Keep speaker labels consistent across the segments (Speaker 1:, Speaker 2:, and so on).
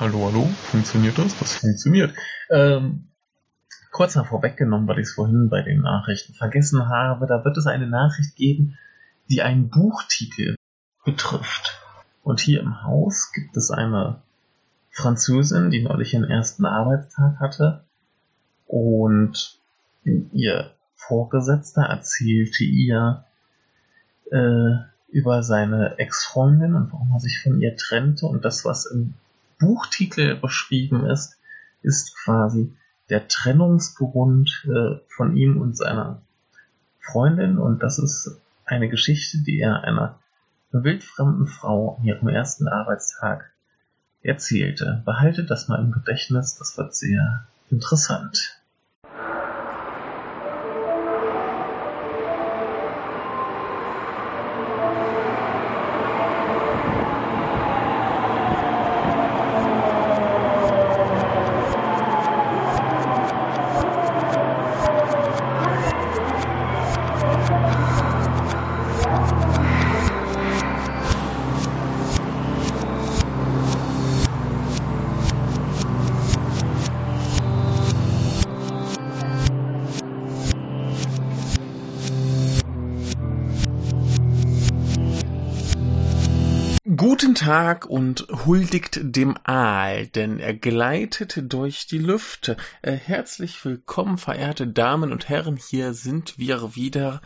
Speaker 1: Hallo, hallo, funktioniert das? Das funktioniert. Ähm, kurz mal vorweggenommen, weil ich es vorhin bei den Nachrichten vergessen habe, da wird es eine Nachricht geben, die einen Buchtitel betrifft. Und hier im Haus gibt es eine Französin, die neulich ihren ersten Arbeitstag hatte und ihr Vorgesetzter erzählte ihr äh, über seine Ex-Freundin und warum er sich von ihr trennte und das, was im Buchtitel beschrieben ist, ist quasi der Trennungsgrund äh, von ihm und seiner Freundin und das ist eine Geschichte, die er einer wildfremden Frau an ihrem ersten Arbeitstag erzählte. Behaltet das mal im Gedächtnis, das wird sehr interessant. Tag und huldigt dem Aal, denn er gleitet durch die Lüfte. Äh, herzlich willkommen, verehrte Damen und Herren, hier sind wir wieder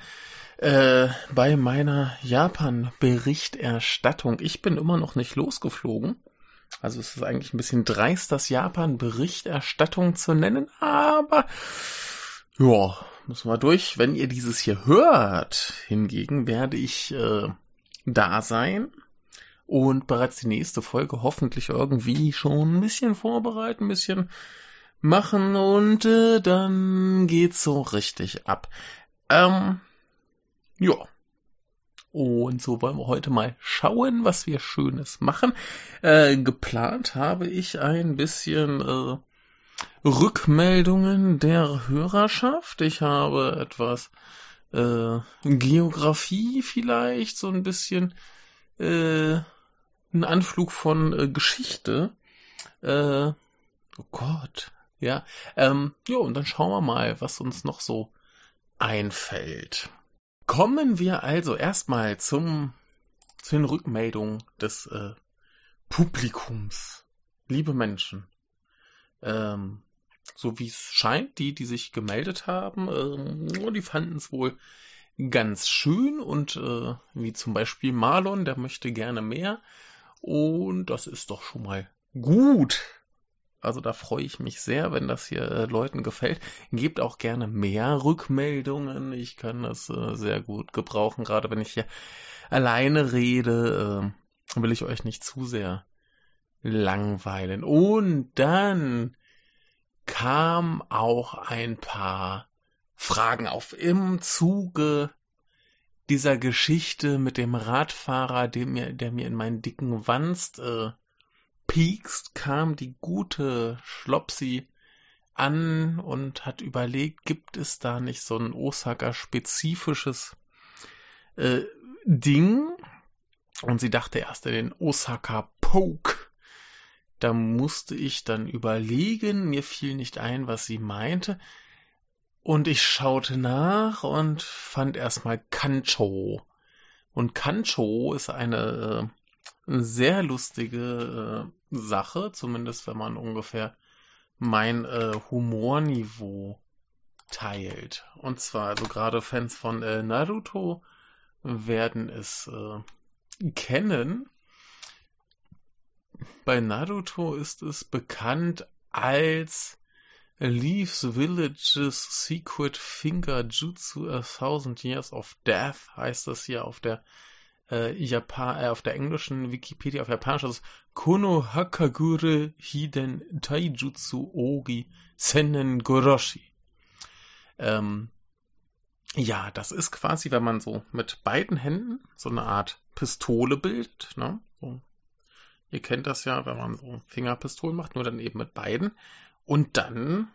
Speaker 1: äh, bei meiner Japan-Berichterstattung. Ich bin immer noch nicht losgeflogen. Also es ist eigentlich ein bisschen dreist, das Japan-Berichterstattung zu nennen, aber ja, müssen wir durch. Wenn ihr dieses hier hört, hingegen werde ich äh, da sein und bereits die nächste Folge hoffentlich irgendwie schon ein bisschen vorbereiten, ein bisschen machen und äh, dann geht's so richtig ab. Ähm, ja. Und so wollen wir heute mal schauen, was wir Schönes machen. Äh, geplant habe ich ein bisschen äh, Rückmeldungen der Hörerschaft. Ich habe etwas äh, Geografie vielleicht, so ein bisschen äh, ein Anflug von äh, Geschichte. Äh, oh Gott. Ja. Ähm, jo, und dann schauen wir mal, was uns noch so einfällt. Kommen wir also erstmal zum, zu den Rückmeldungen des äh, Publikums. Liebe Menschen. Ähm, so wie es scheint, die, die sich gemeldet haben, ähm, die fanden es wohl ganz schön und äh, wie zum Beispiel Marlon, der möchte gerne mehr. Und das ist doch schon mal gut. Also da freue ich mich sehr, wenn das hier äh, Leuten gefällt. Gebt auch gerne mehr Rückmeldungen. Ich kann das äh, sehr gut gebrauchen, gerade wenn ich hier alleine rede, äh, will ich euch nicht zu sehr langweilen. Und dann kam auch ein paar Fragen auf im Zuge dieser Geschichte mit dem Radfahrer, der mir, der mir in meinen dicken Wanst äh, piekst, kam die gute Schlopsi an und hat überlegt, gibt es da nicht so ein Osaka-spezifisches äh, Ding? Und sie dachte erst an den Osaka Poke. Da musste ich dann überlegen, mir fiel nicht ein, was sie meinte. Und ich schaute nach und fand erstmal Kancho. Und Kancho ist eine äh, sehr lustige äh, Sache, zumindest wenn man ungefähr mein äh, Humorniveau teilt. Und zwar, also gerade Fans von äh, Naruto werden es kennen. Bei Naruto ist es bekannt als Leaves Village's Secret Finger Jutsu A Thousand Years of Death heißt das hier auf der äh, Japan, äh, auf der englischen Wikipedia, auf Japanisch ist Kono Hakagure Hiden Taijutsu Ogi Sennen Goroshi. Ähm, ja, das ist quasi, wenn man so mit beiden Händen so eine Art Pistole bildet, ne? So. Ihr kennt das ja, wenn man so Fingerpistolen macht, nur dann eben mit beiden. Und dann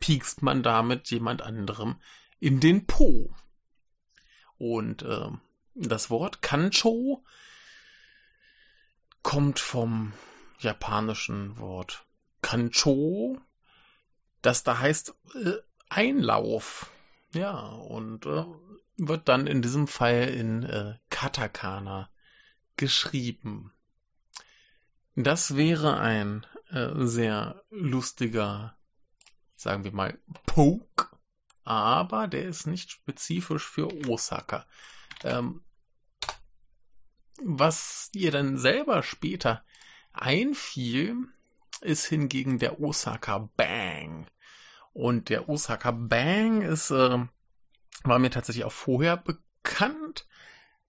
Speaker 1: piekst man damit jemand anderem in den Po. Und äh, das Wort Kancho kommt vom japanischen Wort Kancho, das da heißt äh, Einlauf. Ja, und äh, wird dann in diesem Fall in äh, Katakana geschrieben. Das wäre ein äh, sehr lustiger, sagen wir mal, Poke, aber der ist nicht spezifisch für Osaka. Ähm, was ihr dann selber später einfiel, ist hingegen der Osaka Bang. Und der Osaka Bang ist, äh, war mir tatsächlich auch vorher bekannt,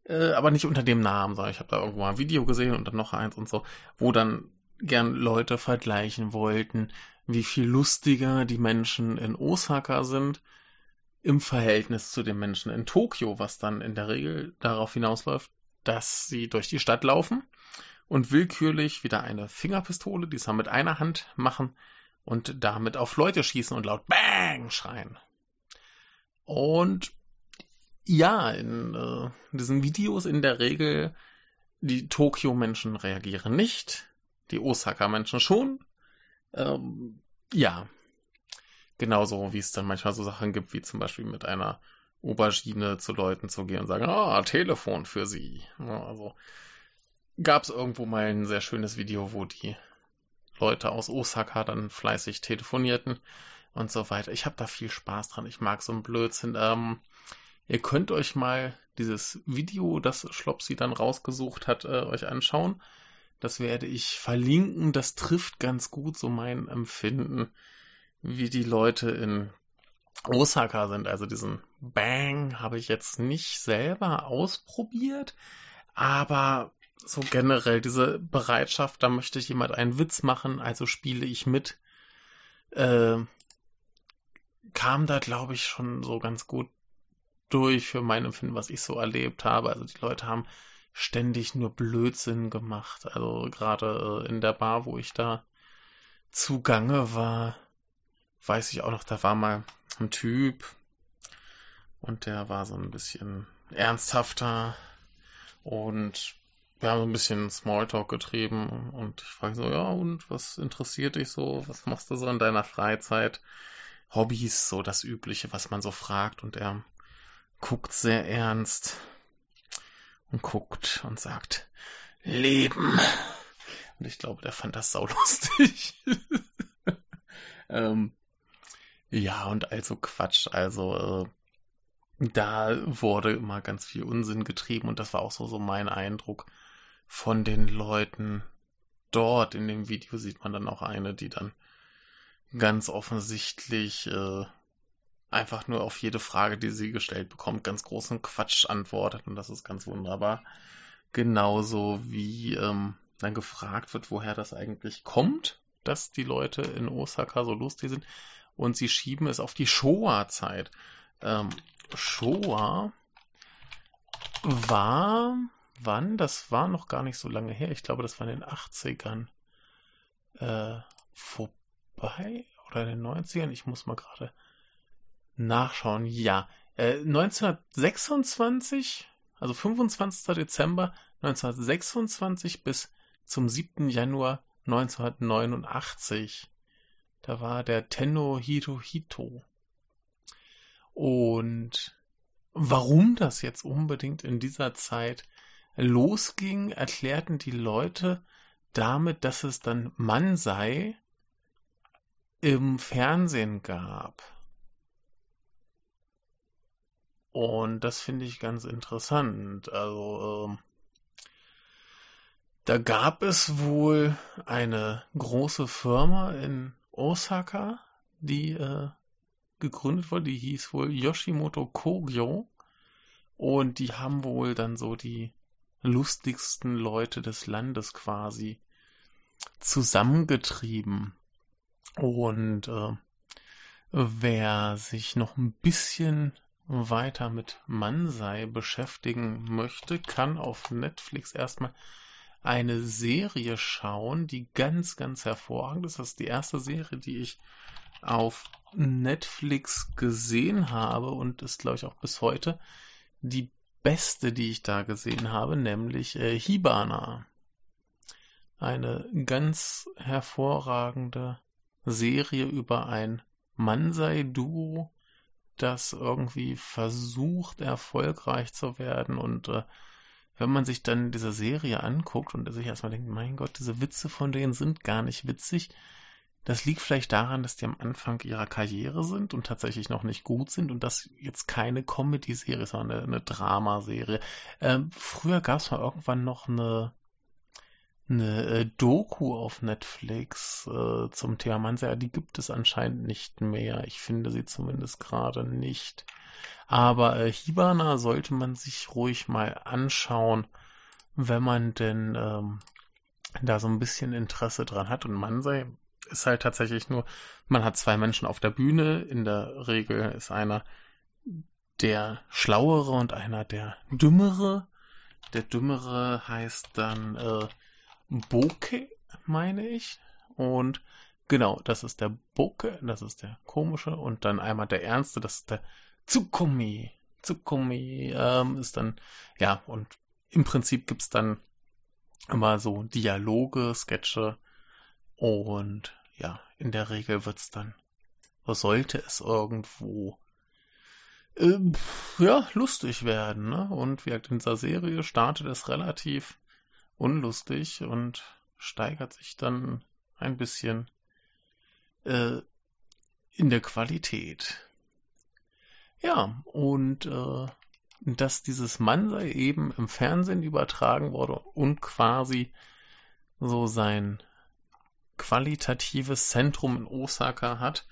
Speaker 1: äh, aber nicht unter dem Namen, sondern ich habe da irgendwo mal ein Video gesehen und dann noch eins und so, wo dann gern Leute vergleichen wollten, wie viel lustiger die Menschen in Osaka sind im Verhältnis zu den Menschen in Tokio, was dann in der Regel darauf hinausläuft, dass sie durch die Stadt laufen und willkürlich wieder eine Fingerpistole, die mit einer Hand machen und damit auf Leute schießen und laut Bang schreien. Und ja, in, äh, diesen Videos in der Regel, die Tokio-Menschen reagieren nicht, die Osaka-Menschen schon. Ähm, ja, genauso wie es dann manchmal so Sachen gibt, wie zum Beispiel mit einer Aubergine zu Leuten zu gehen und sagen, ah, Telefon für sie. Ja, also gab es irgendwo mal ein sehr schönes Video, wo die Leute aus Osaka dann fleißig telefonierten und so weiter. Ich habe da viel Spaß dran. Ich mag so einen Blödsinn. Ähm, ihr könnt euch mal dieses Video, das Schlopsi dann rausgesucht hat, äh, euch anschauen. Das werde ich verlinken. Das trifft ganz gut so mein Empfinden, wie die Leute in Osaka sind. Also diesen Bang habe ich jetzt nicht selber ausprobiert, aber so generell diese Bereitschaft, da möchte jemand einen Witz machen, also spiele ich mit, äh, kam da, glaube ich, schon so ganz gut durch für mein Empfinden, was ich so erlebt habe. Also die Leute haben ständig nur Blödsinn gemacht. Also gerade äh, in der Bar, wo ich da zugange war, weiß ich auch noch, da war mal ein Typ und der war so ein bisschen ernsthafter und wir haben so ein bisschen Smalltalk getrieben und ich frage so, ja, und was interessiert dich so? Was machst du so in deiner Freizeit? Hobbys, so das Übliche, was man so fragt und er guckt sehr ernst und guckt und sagt, Leben. Und ich glaube, der fand das saulustig. ähm, ja, und also Quatsch. Also, äh, da wurde immer ganz viel Unsinn getrieben und das war auch so, so mein Eindruck von den Leuten dort. In dem Video sieht man dann auch eine, die dann ganz offensichtlich äh, einfach nur auf jede Frage, die sie gestellt bekommt, ganz großen Quatsch antwortet und das ist ganz wunderbar. Genauso wie ähm, dann gefragt wird, woher das eigentlich kommt, dass die Leute in Osaka so lustig sind und sie schieben es auf die Showa-Zeit. Ähm, Showa war, wann? Das war noch gar nicht so lange her. Ich glaube, das war in den 80ern äh, vorbei oder in den 90ern. Ich muss mal gerade nachschauen. Ja, äh, 1926, also 25. Dezember 1926 bis zum 7. Januar 1989 da war der Tenno Hirohito. Und warum das jetzt unbedingt in dieser Zeit losging, erklärten die Leute damit, dass es dann Mansei im Fernsehen gab. Und das finde ich ganz interessant. Also, ähm, da gab es wohl eine große Firma in Osaka, die äh, gegründet wurde. Die hieß wohl Yoshimoto Kogyo. Und die haben wohl dann so die lustigsten Leute des Landes quasi zusammengetrieben. Und äh, wer sich noch ein bisschen weiter mit Mansei beschäftigen möchte, kann auf Netflix erstmal eine Serie schauen, die ganz, ganz hervorragend ist. Das ist die erste Serie, die ich auf Netflix gesehen habe und ist, glaube ich, auch bis heute die beste, die ich da gesehen habe, nämlich äh, Hibana. eine ganz hervorragende Serie über ein Mansei-Duo, das irgendwie versucht, erfolgreich zu werden. Und äh, wenn man sich dann diese Serie anguckt und sich erstmal denkt, mein Gott, diese Witze von denen sind gar nicht witzig, das liegt vielleicht daran, dass die am Anfang ihrer Karriere sind und tatsächlich noch nicht gut sind und das jetzt keine Comedy-Serie, sondern eine, eine Dramaserie. Ähm, früher gab es mal irgendwann noch eine, eine äh, Doku auf Netflix äh, zum Thema Mansa. Die gibt es anscheinend nicht mehr. Ich finde sie zumindest gerade nicht. Aber äh, Hibana sollte man sich ruhig mal anschauen, wenn man denn ähm, da so ein bisschen Interesse dran hat. Und Mansei ist halt tatsächlich nur, man hat zwei Menschen auf der Bühne. In der Regel ist einer der Schlauere und einer der Dümmere. Der Dümmere heißt dann äh, Boke, meine ich. Und genau, das ist der Boke, das ist der komische. Und dann einmal der Ernste, das ist der Tsukumi. Tsukumi ähm, ist dann, ja, und im Prinzip gibt's dann immer so Dialoge, Sketche, und ja, in der Regel wird's dann, sollte es irgendwo ähm, ja, lustig werden. Ne? Und wie gesagt, in dieser Serie startet es relativ unlustig und steigert sich dann ein bisschen äh, in der Qualität. Ja, und äh, dass dieses Mansei eben im Fernsehen übertragen wurde und quasi so sein qualitatives Zentrum in Osaka hat,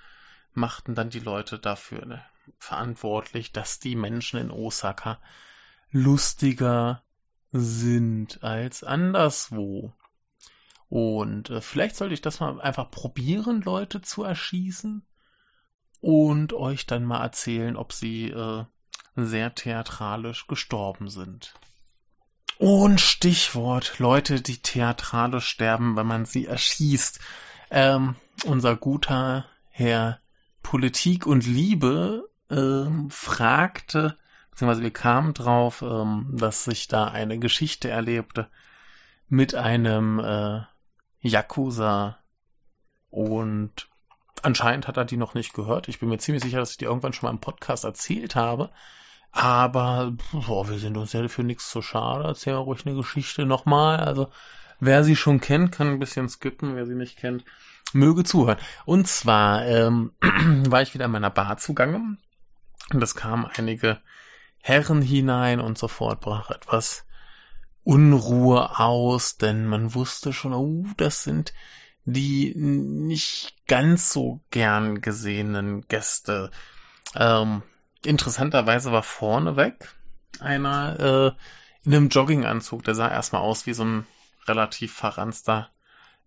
Speaker 1: machten dann die Leute dafür ne, verantwortlich, dass die Menschen in Osaka lustiger sind als anderswo. Und äh, vielleicht sollte ich das mal einfach probieren, Leute zu erschießen und euch dann mal erzählen, ob sie äh, sehr theatralisch gestorben sind. Und Stichwort, Leute, die theatralisch sterben, wenn man sie erschießt. Ähm, unser guter Herr Politik und Liebe ähm, fragte, beziehungsweise wir kamen drauf, ähm, dass sich da eine Geschichte erlebte mit einem äh, Yakuza und anscheinend hat er die noch nicht gehört. Ich bin mir ziemlich sicher, dass ich die irgendwann schon mal im Podcast erzählt habe. Aber boah, wir sind uns ja für nichts zu schade. Erzähl mal ruhig eine Geschichte nochmal. Also wer sie schon kennt, kann ein bisschen skippen. Wer sie nicht kennt, möge zuhören. Und zwar ähm, war ich wieder in meiner Bar zugange. Und es kamen einige Herren hinein und sofort brach etwas Unruhe aus, denn man wusste schon, oh, das sind die nicht ganz so gern gesehenen Gäste. Ähm, interessanterweise war vorneweg einer äh, in einem Jogginganzug. Der sah erstmal aus wie so ein relativ verranster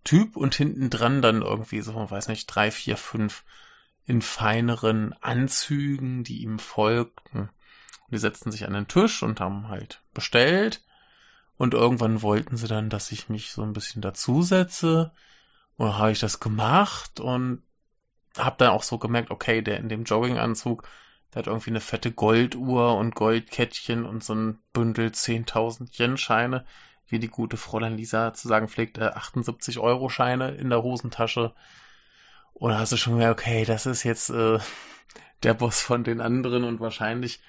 Speaker 1: Typ und hinten dran dann irgendwie so, weiß nicht, drei, vier, fünf in feineren Anzügen, die ihm folgten. Die setzten sich an den Tisch und haben halt bestellt. Und irgendwann wollten sie dann, dass ich mich so ein bisschen dazusetze. Und habe ich das gemacht und habe dann auch so gemerkt, okay, der in dem Jogginganzug, der hat irgendwie eine fette Golduhr und Goldkettchen und so ein Bündel 10.000 Yen-Scheine, wie die gute Fräulein Lisa zu sagen pflegt, äh, 78 Euro-Scheine in der Hosentasche. Und da hast du schon gemerkt, okay, das ist jetzt äh, der Boss von den anderen und wahrscheinlich,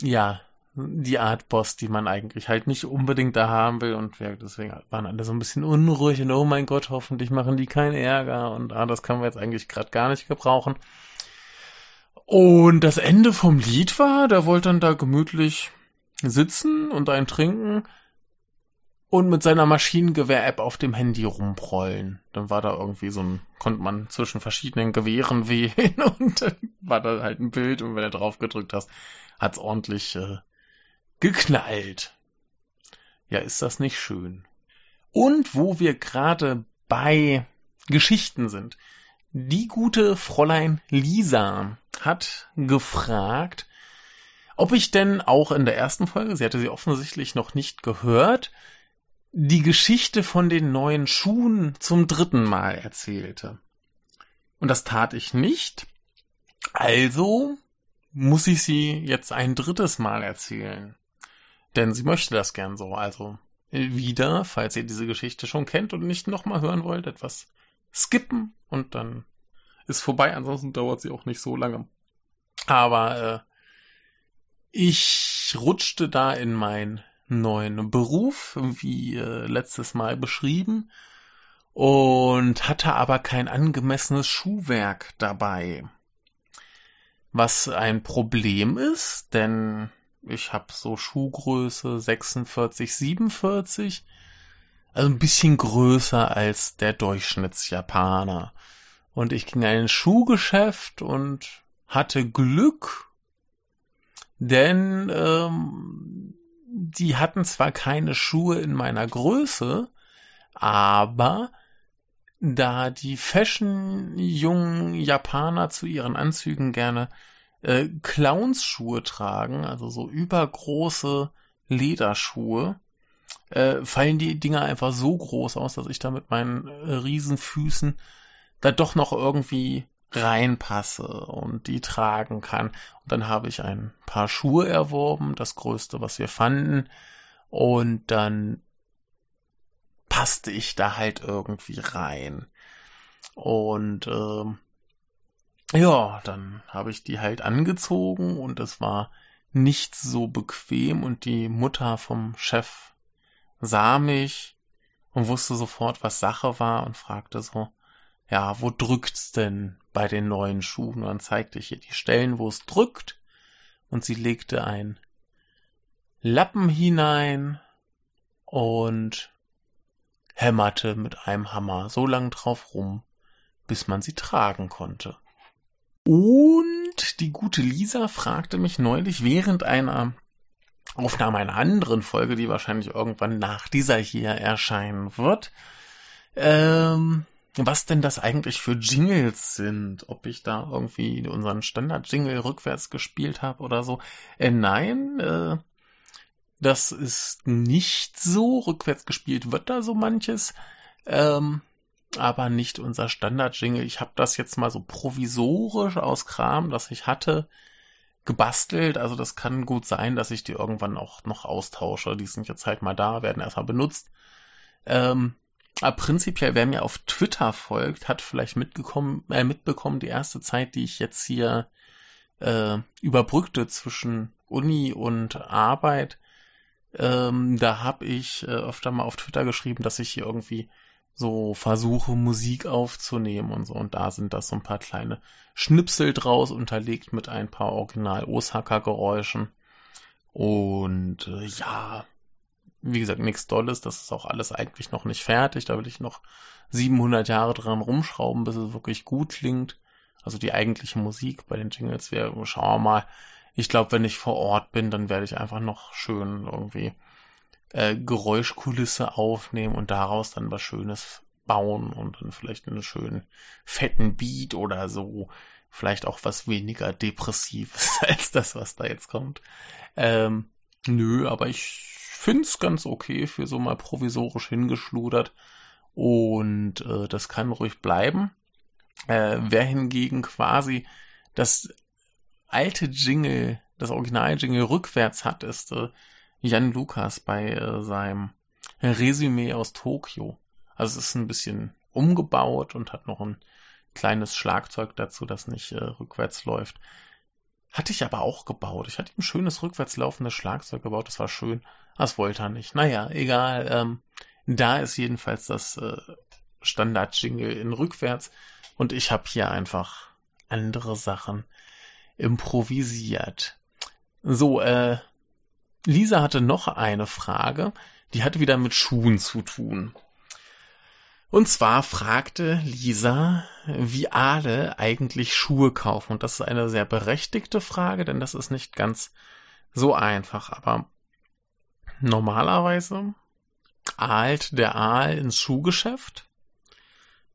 Speaker 1: ja, die Art Boss, die man eigentlich halt nicht unbedingt da haben will. Und ja, deswegen waren alle so ein bisschen unruhig und oh mein Gott, hoffentlich machen die keinen Ärger und ah, das können wir jetzt eigentlich gerade gar nicht gebrauchen. Und das Ende vom Lied war, der wollte dann da gemütlich sitzen und ein trinken und mit seiner Maschinengewehr-App auf dem Handy rumprollen. Dann war da irgendwie so ein, konnte man zwischen verschiedenen Gewehren wählen und dann war da halt ein Bild und wenn du drauf gedrückt hast, hat's ordentlich äh, geknallt. Ja, ist das nicht schön? Und wo wir gerade bei Geschichten sind. Die gute Fräulein Lisa hat gefragt, ob ich denn auch in der ersten Folge, sie hatte sie offensichtlich noch nicht gehört, die Geschichte von den neuen Schuhen zum dritten Mal erzählte. Und das tat ich nicht. Also muss ich sie jetzt ein drittes Mal erzählen. Denn sie möchte das gern so. Also wieder, falls ihr diese Geschichte schon kennt und nicht nochmal hören wollt, etwas skippen und dann ist vorbei. Ansonsten dauert sie auch nicht so lange. Aber äh, ich rutschte da in meinen neuen Beruf, wie äh, letztes Mal beschrieben, und hatte aber kein angemessenes Schuhwerk dabei. Was ein Problem ist, denn ich habe so Schuhgröße 46, 47, also ein bisschen größer als der Durchschnittsjapaner. Und ich ging in ein Schuhgeschäft und hatte Glück, denn ähm, die hatten zwar keine Schuhe in meiner Größe, aber da die Fashion-jungen Japaner zu ihren Anzügen gerne äh, Clownsschuhe tragen, also so übergroße Lederschuhe, äh, fallen die Dinger einfach so groß aus, dass ich da mit meinen äh, Riesenfüßen da doch noch irgendwie reinpasse und die tragen kann. Und dann habe ich ein paar Schuhe erworben, das größte, was wir fanden. Und dann passte ich da halt irgendwie rein. Und ähm, ja, dann habe ich die halt angezogen und es war nicht so bequem und die Mutter vom Chef sah mich und wusste sofort, was Sache war und fragte so, ja, wo drückt's denn bei den neuen Schuhen? Und dann zeigte ich ihr die Stellen, wo es drückt und sie legte ein Lappen hinein und hämmerte mit einem Hammer so lang drauf rum, bis man sie tragen konnte. Und die gute Lisa fragte mich neulich während einer Aufnahme einer anderen Folge, die wahrscheinlich irgendwann nach dieser hier erscheinen wird, ähm, was denn das eigentlich für Jingles sind, ob ich da irgendwie unseren Standard-Jingle rückwärts gespielt habe oder so. Äh, nein, äh, das ist nicht so. Rückwärts gespielt wird da so manches. Ähm, aber nicht unser Standard-Jingle. Ich habe das jetzt mal so provisorisch aus Kram, das ich hatte, gebastelt. Also das kann gut sein, dass ich die irgendwann auch noch austausche. Die sind jetzt halt mal da, werden erstmal benutzt. Ähm, aber prinzipiell, wer mir auf Twitter folgt, hat vielleicht mitgekommen, äh, mitbekommen, die erste Zeit, die ich jetzt hier äh, überbrückte zwischen Uni und Arbeit, ähm, da habe ich äh, öfter mal auf Twitter geschrieben, dass ich hier irgendwie so versuche, Musik aufzunehmen und so. Und da sind das so ein paar kleine Schnipsel draus, unterlegt mit ein paar Original Osaka-Geräuschen. Und äh, ja, wie gesagt, nichts Dolles. Das ist auch alles eigentlich noch nicht fertig. Da will ich noch 700 Jahre dran rumschrauben, bis es wirklich gut klingt. Also die eigentliche Musik bei den Jingles wäre, schauen wir mal, ich glaube, wenn ich vor Ort bin, dann werde ich einfach noch schön irgendwie äh, Geräuschkulisse aufnehmen und daraus dann was Schönes bauen und dann vielleicht einen schönen fetten Beat oder so. Vielleicht auch was weniger Depressives als das, was da jetzt kommt. Ähm, nö, aber ich find's ganz okay für so mal provisorisch hingeschludert. Und äh, das kann ruhig bleiben. Äh, wer hingegen quasi das alte Jingle, das Original-Jingle rückwärts hat, ist äh, Jan Lukas bei äh, seinem Resümee aus Tokio. Also es ist ein bisschen umgebaut und hat noch ein kleines Schlagzeug dazu, das nicht äh, rückwärts läuft. Hatte ich aber auch gebaut. Ich hatte ein schönes rückwärts laufendes Schlagzeug gebaut, das war schön. Das wollte er nicht. Naja, egal. Ähm, da ist jedenfalls das äh, Standard-Jingle in rückwärts und ich habe hier einfach andere Sachen improvisiert. So, äh, Lisa hatte noch eine Frage, die hatte wieder mit Schuhen zu tun. Und zwar fragte Lisa, wie alle eigentlich Schuhe kaufen. Und das ist eine sehr berechtigte Frage, denn das ist nicht ganz so einfach. Aber normalerweise ahlt der Aal ins Schuhgeschäft.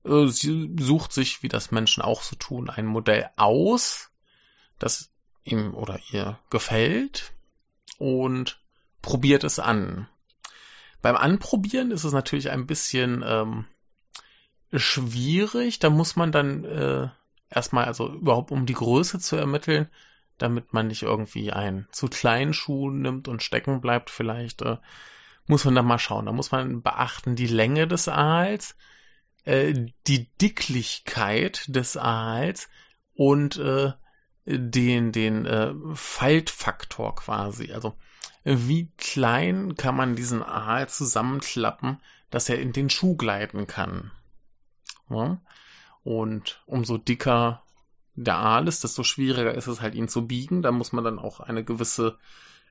Speaker 1: Äh, sie sucht sich, wie das Menschen auch so tun, ein Modell aus, das ihm oder ihr gefällt und probiert es an. Beim Anprobieren ist es natürlich ein bisschen ähm, schwierig. Da muss man dann äh, erstmal, also überhaupt um die Größe zu ermitteln, damit man nicht irgendwie einen zu kleinen Schuh nimmt und stecken bleibt, vielleicht äh, muss man da mal schauen. Da muss man beachten die Länge des Aals, äh, die Dicklichkeit des Aals und äh, den, den äh, Faltfaktor quasi. Also wie klein kann man diesen Aal zusammenklappen, dass er in den Schuh gleiten kann. Ja? Und umso dicker der Aal ist, desto schwieriger ist es halt, ihn zu biegen. Da muss man dann auch eine gewisse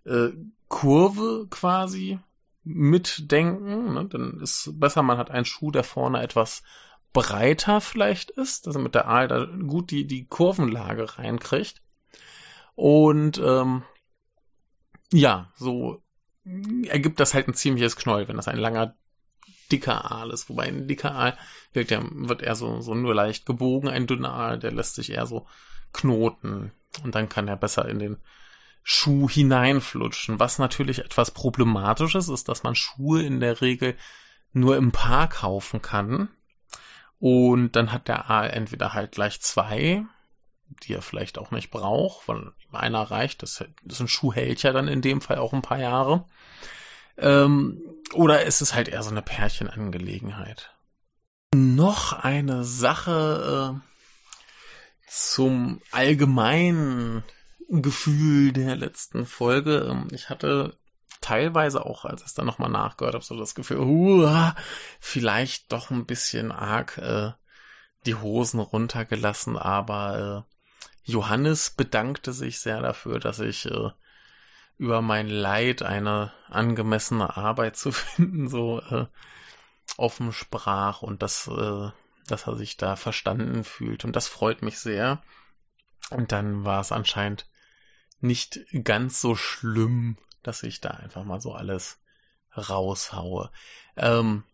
Speaker 1: äh, Kurve quasi mitdenken. Ne? Dann ist besser, man hat einen Schuh, der vorne etwas breiter vielleicht ist, dass er mit der Aal da gut die, die Kurvenlage reinkriegt. Und ähm, ja, so ergibt das halt ein ziemliches Knäuel, wenn das ein langer, dicker Aal ist. Wobei ein dicker Aal wird, ja, wird eher so, so nur leicht gebogen, ein dünner Aal, der lässt sich eher so knoten. Und dann kann er besser in den Schuh hineinflutschen. Was natürlich etwas problematisch ist, ist, dass man Schuhe in der Regel nur im Paar kaufen kann. Und dann hat der Aal entweder halt gleich zwei, die er vielleicht auch nicht braucht, weil einer reicht. Das, das ein Schuh hält ja dann in dem Fall auch ein paar Jahre. Ähm, oder ist es halt eher so eine Pärchenangelegenheit? Noch eine Sache äh, zum allgemeinen Gefühl der letzten Folge. Ähm, ich hatte teilweise auch, als ich es dann nochmal nachgehört habe, so das Gefühl, uh, vielleicht doch ein bisschen arg äh, die Hosen runtergelassen, aber äh, Johannes bedankte sich sehr dafür, dass ich äh, über mein Leid eine angemessene Arbeit zu finden so äh, offen sprach und dass, äh, dass er sich da verstanden fühlt. Und das freut mich sehr. Und dann war es anscheinend nicht ganz so schlimm, dass ich da einfach mal so alles raushaue. Ähm,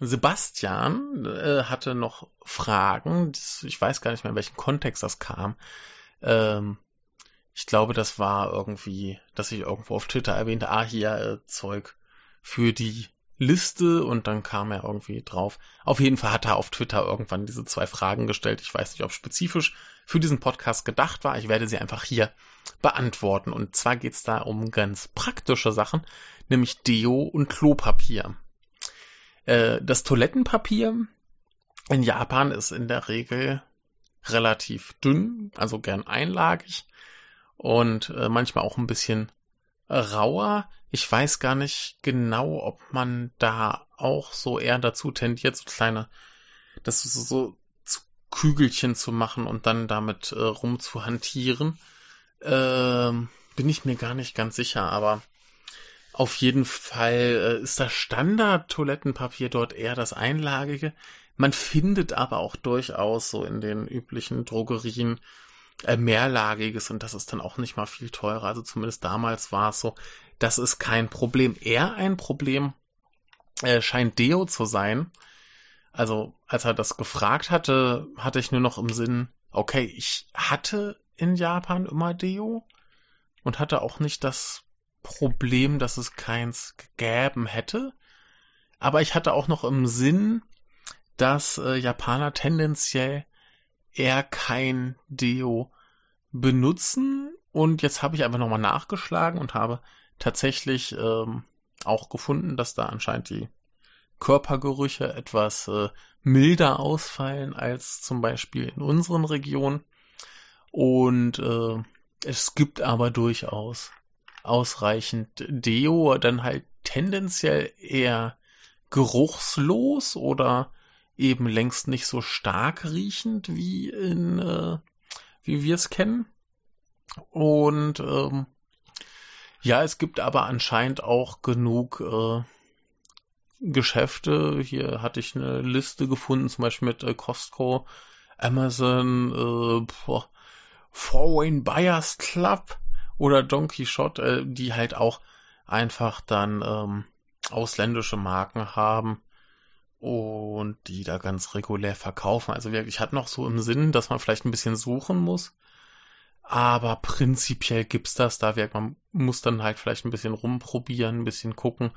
Speaker 1: Sebastian äh, hatte noch Fragen. Ich weiß gar nicht mehr, in welchem Kontext das kam. Ähm, ich glaube, das war irgendwie, dass ich irgendwo auf Twitter erwähnte, ah, hier äh, Zeug für die Liste und dann kam er irgendwie drauf. Auf jeden Fall hat er auf Twitter irgendwann diese zwei Fragen gestellt. Ich weiß nicht, ob spezifisch für diesen Podcast gedacht war. Ich werde sie einfach hier beantworten. Und zwar geht es da um ganz praktische Sachen, nämlich Deo und Klopapier. Äh, das Toilettenpapier in Japan ist in der Regel relativ dünn, also gern einlagig und äh, manchmal auch ein bisschen rauer. Ich weiß gar nicht genau, ob man da auch so eher dazu tendiert, so kleine, das so, so zu Kügelchen zu machen und dann damit äh, rumzuhantieren. Ähm, bin ich mir gar nicht ganz sicher, aber auf jeden Fall äh, ist das Standard-Toilettenpapier dort eher das einlagige. Man findet aber auch durchaus so in den üblichen Drogerien äh, mehrlagiges und das ist dann auch nicht mal viel teurer. Also zumindest damals war es so. Das ist kein Problem. Eher ein Problem äh, scheint Deo zu sein. Also als er das gefragt hatte, hatte ich nur noch im Sinn, okay, ich hatte in Japan immer Deo und hatte auch nicht das Problem, dass es keins gegeben hätte. Aber ich hatte auch noch im Sinn, dass äh, Japaner tendenziell eher kein Deo benutzen. Und jetzt habe ich einfach nochmal nachgeschlagen und habe tatsächlich ähm, auch gefunden, dass da anscheinend die Körpergerüche etwas äh, milder ausfallen als zum Beispiel in unseren Regionen. Und äh, es gibt aber durchaus ausreichend Deo, dann halt tendenziell eher geruchslos oder eben längst nicht so stark riechend wie in äh, wie wir es kennen. Und ähm, ja, es gibt aber anscheinend auch genug äh, Geschäfte. Hier hatte ich eine Liste gefunden, zum Beispiel mit äh, Costco, Amazon, äh, Foreign Buyers Club oder Donkey Shot, äh, die halt auch einfach dann ähm, ausländische Marken haben und die da ganz regulär verkaufen. Also wirklich hat noch so im Sinn, dass man vielleicht ein bisschen suchen muss. Aber prinzipiell gibt's das da. Man muss dann halt vielleicht ein bisschen rumprobieren, ein bisschen gucken,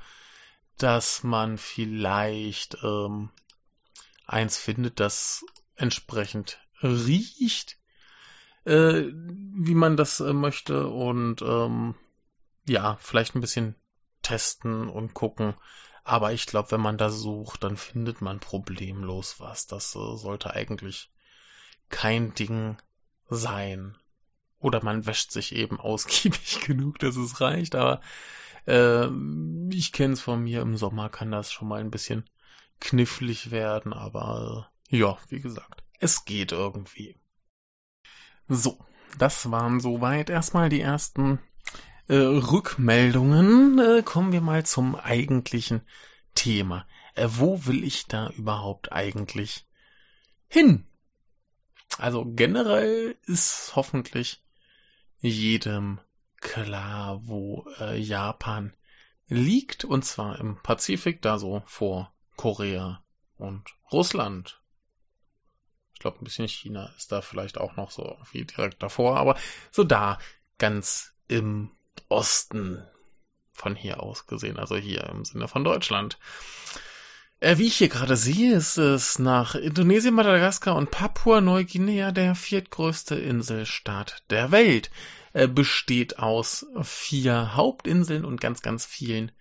Speaker 1: dass man vielleicht ähm, eins findet, das entsprechend riecht, äh, wie man das äh, möchte und ähm, ja, vielleicht ein bisschen testen und gucken. Aber ich glaube, wenn man da sucht, dann findet man problemlos was. Das äh, sollte eigentlich kein Ding sein. Oder man wäscht sich eben ausgiebig genug, dass es reicht. Aber äh, ich kenne es von mir, im Sommer kann das schon mal ein bisschen knifflig werden. Aber äh, ja, wie gesagt, es geht irgendwie. So, das waren soweit erstmal die ersten äh, Rückmeldungen. Äh, kommen wir mal zum eigentlichen Thema. Äh, wo will ich da überhaupt eigentlich hin? Also generell ist hoffentlich jedem klar, wo äh, Japan liegt, und zwar im Pazifik, da so vor Korea und Russland. Ich glaube, ein bisschen China ist da vielleicht auch noch so wie direkt davor, aber so da ganz im Osten von hier aus gesehen, also hier im Sinne von Deutschland. Äh, wie ich hier gerade sehe, ist es nach Indonesien, Madagaskar und Papua-Neuguinea der viertgrößte Inselstaat der Welt. Er besteht aus vier Hauptinseln und ganz, ganz vielen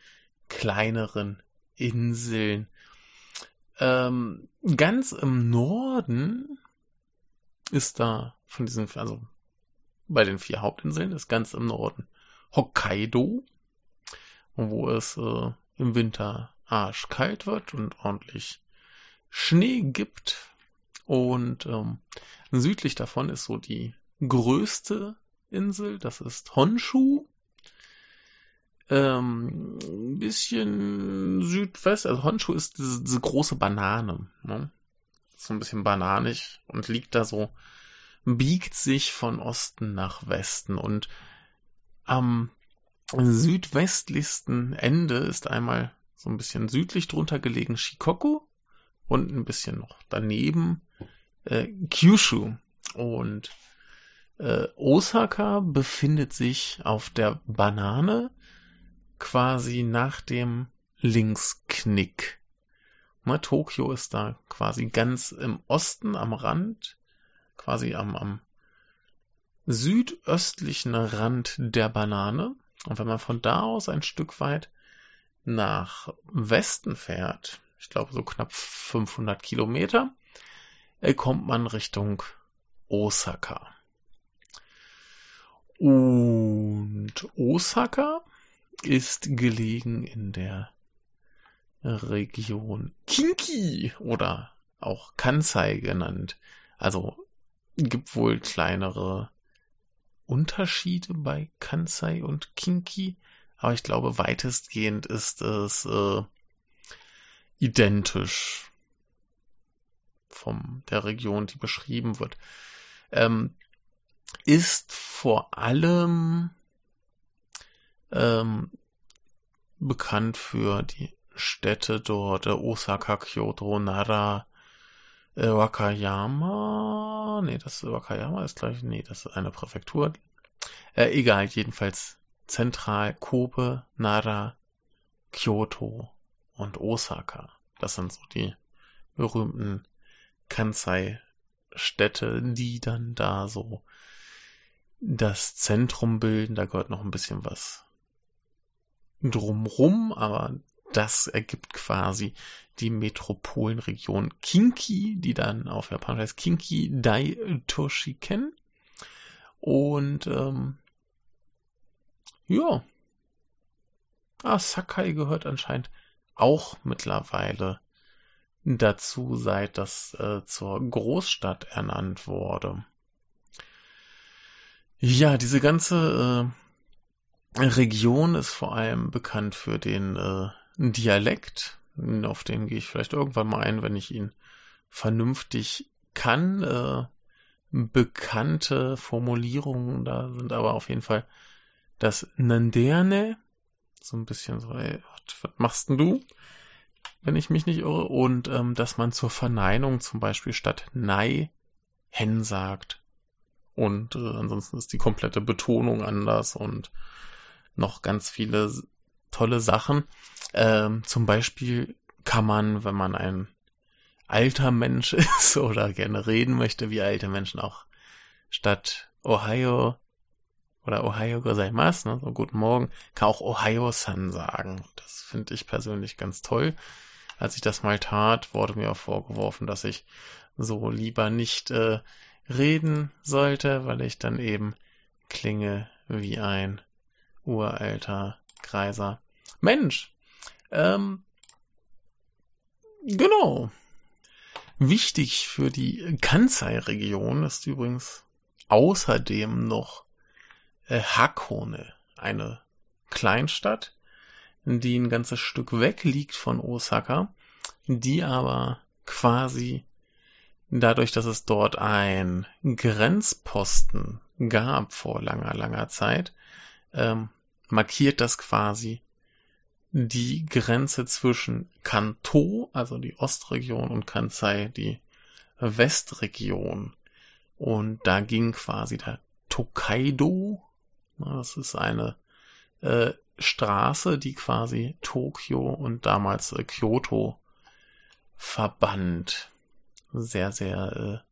Speaker 1: kleineren Inseln. Ähm, ganz im Norden ist da von diesen, also bei den vier Hauptinseln ist ganz im Norden Hokkaido, wo es äh, im Winter arschkalt wird und ordentlich Schnee gibt. Und ähm, südlich davon ist so die größte Insel, das ist Honshu. Ähm, ein bisschen südwest, also Honshu ist diese, diese große Banane. Ne? So ein bisschen bananig und liegt da so, biegt sich von Osten nach Westen und am südwestlichsten Ende ist einmal so ein bisschen südlich drunter gelegen Shikoku und ein bisschen noch daneben äh, Kyushu. Und äh, Osaka befindet sich auf der Banane quasi nach dem Linksknick. Ne, Tokio ist da quasi ganz im Osten am Rand, quasi am, am südöstlichen Rand der Banane. Und wenn man von da aus ein Stück weit nach Westen fährt, ich glaube so knapp 500 Kilometer, äh, kommt man Richtung Osaka. Und Osaka ist gelegen in der Region Kinki oder auch Kansai genannt. Also gibt wohl kleinere Unterschiede bei Kansai und Kinki, aber ich glaube, weitestgehend ist es äh, identisch von der Region, die beschrieben wird. Ähm, ist vor allem ähm, bekannt für die Städte dort, äh, Osaka, Kyoto, Nara, äh, Wakayama. Nee, das Wakayama ist gleich, nee, das ist eine Präfektur. Äh, egal, jedenfalls zentral Kobe, Nara, Kyoto und Osaka. Das sind so die berühmten Kansai-Städte, die dann da so das Zentrum bilden. Da gehört noch ein bisschen was drumrum, aber das ergibt quasi die Metropolenregion Kinki, die dann auf Japanisch heißt Kinki Dai Toshiken. Und ähm, ja. Ah, Sakai gehört anscheinend auch mittlerweile dazu, seit das äh, zur Großstadt ernannt wurde. Ja, diese ganze äh, Region ist vor allem bekannt für den äh, Dialekt. Auf den gehe ich vielleicht irgendwann mal ein, wenn ich ihn vernünftig kann. Äh, bekannte Formulierungen da sind aber auf jeden Fall das Nanderne, so ein bisschen so, ey, was machst denn du? Wenn ich mich nicht irre. Und ähm, dass man zur Verneinung zum Beispiel statt Nei Hen sagt. Und äh, ansonsten ist die komplette Betonung anders und noch ganz viele tolle Sachen. Ähm, zum Beispiel kann man, wenn man ein alter Mensch ist oder gerne reden möchte, wie alte Menschen auch statt Ohio oder Ohio gozaimasu, ne, so guten Morgen, kann auch Ohio-san sagen. Das finde ich persönlich ganz toll. Als ich das mal tat, wurde mir auch vorgeworfen, dass ich so lieber nicht äh, reden sollte, weil ich dann eben klinge wie ein uralter Kreiser. Mensch, ähm, genau. Wichtig für die Kansai-Region ist übrigens außerdem noch äh, Hakone, eine Kleinstadt, die ein ganzes Stück weg liegt von Osaka, die aber quasi dadurch, dass es dort ein Grenzposten gab vor langer, langer Zeit, ähm, markiert das quasi die Grenze zwischen Kanto, also die Ostregion, und Kansai, die Westregion. Und da ging quasi der Tokaido, das ist eine äh, Straße, die quasi Tokio und damals äh, Kyoto verband. Sehr, sehr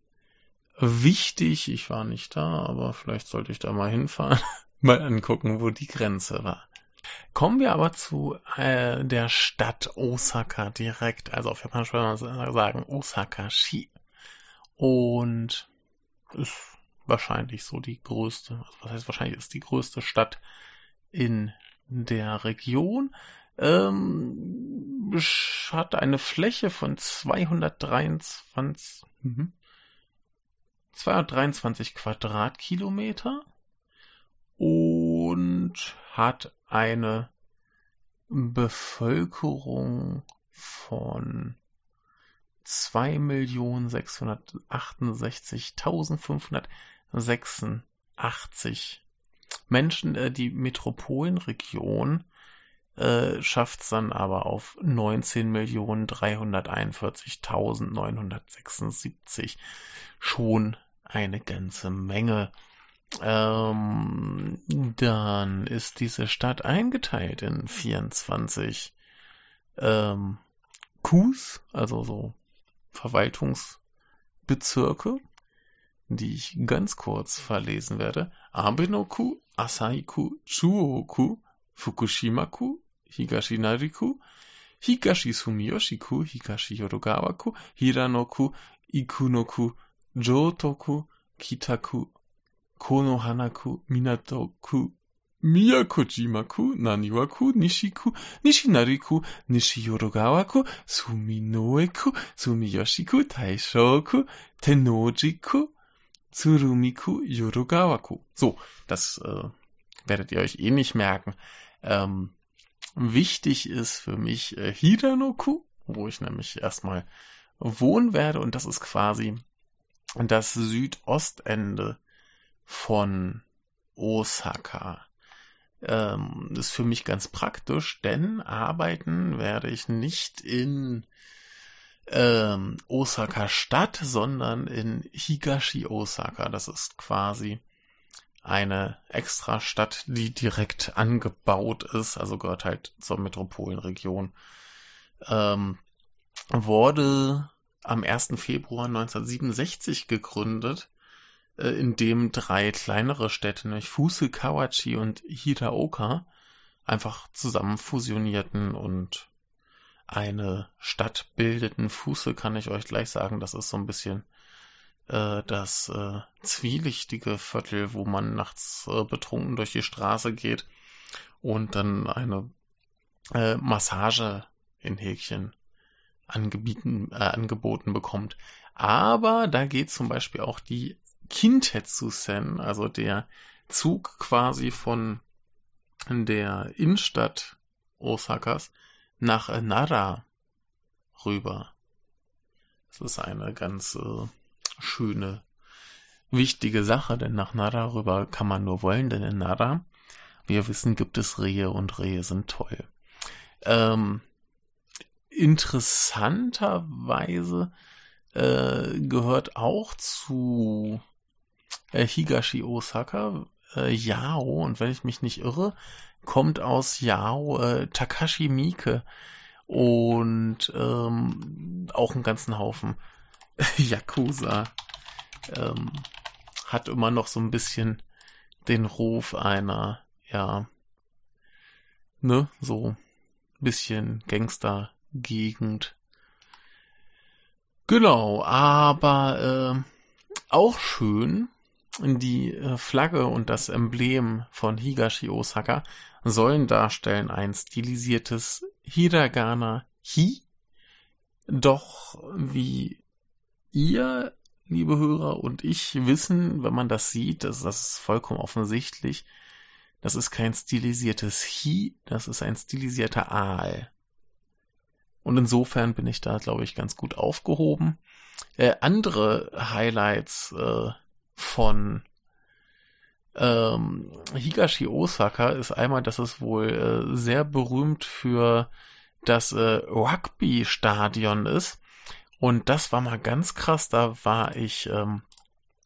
Speaker 1: äh, wichtig. Ich war nicht da, aber vielleicht sollte ich da mal hinfahren, mal angucken, wo die Grenze war. Kommen wir aber zu äh, der Stadt Osaka direkt. Also auf Japanisch würde man sagen Osaka-shi. Und ist wahrscheinlich so die größte, also was heißt wahrscheinlich ist die größte Stadt in der Region. Ähm, hat eine Fläche von 223, mhm, 223 Quadratkilometer und hat eine Bevölkerung von 2.668.586 Menschen. Äh, die Metropolenregion äh, schafft es dann aber auf 19.341.976. Schon eine ganze Menge. Ähm, dann ist diese Stadt eingeteilt in 24 ähm, Kus, also so Verwaltungsbezirke, die ich ganz kurz verlesen werde. Abenoku, Asaiku, Chuoku, Fukushima-ku, Higashinariku, Higashi Sumiyoshi-ku, Higashi Yodogawa-ku, Hiranoku, Ikunoku, Jotoku, Kitaku, Konohanaku, Minatoku, Miyakojimaku, Naniwaku, Nishiku, Nishinariku, Nishiyorogawaku, Suminoeku, Sumiyoshiku, Taishoku, Tenojiku, Tsurumiku, Yorogawaku. So, das äh, werdet ihr euch eh nicht merken. Ähm, wichtig ist für mich äh, Hiranoku, wo ich nämlich erstmal wohnen werde. Und das ist quasi das Südostende von Osaka ähm, ist für mich ganz praktisch, denn arbeiten werde ich nicht in ähm, Osaka Stadt, sondern in Higashi Osaka. Das ist quasi eine extra Stadt, die direkt angebaut ist, also gehört halt zur Metropolenregion. Ähm, wurde am 1. Februar 1967 gegründet in dem drei kleinere Städte, nämlich Fuse, Kawachi und Hiraoka, einfach zusammen fusionierten und eine Stadt bildeten. Fuse kann ich euch gleich sagen, das ist so ein bisschen äh, das äh, zwielichtige Viertel, wo man nachts äh, betrunken durch die Straße geht und dann eine äh, Massage in Häkchen angebieten, äh, angeboten bekommt. Aber da geht zum Beispiel auch die Kintetsu-sen, also der Zug quasi von der Innenstadt Osakas nach Nara rüber. Das ist eine ganz äh, schöne, wichtige Sache, denn nach Nara rüber kann man nur wollen, denn in Nara, wir wissen, gibt es Rehe und Rehe sind toll. Ähm, interessanterweise äh, gehört auch zu äh, Higashi Osaka, äh, Yao, und wenn ich mich nicht irre, kommt aus Yao äh, Takashi Miike und ähm, auch einen ganzen Haufen Yakuza. Ähm, hat immer noch so ein bisschen den Ruf einer, ja, ne, so bisschen Gangster-Gegend. Genau, aber äh, auch schön, die äh, Flagge und das Emblem von Higashi Osaka sollen darstellen ein stilisiertes Hiragana Hi. Doch wie ihr, liebe Hörer und ich wissen, wenn man das sieht, das, das ist vollkommen offensichtlich, das ist kein stilisiertes Hi, das ist ein stilisierter Aal. Und insofern bin ich da, glaube ich, ganz gut aufgehoben. Äh, andere Highlights äh, von ähm, Higashi Osaka ist einmal, dass es wohl äh, sehr berühmt für das äh, Rugby-Stadion ist. Und das war mal ganz krass. Da war ich ähm,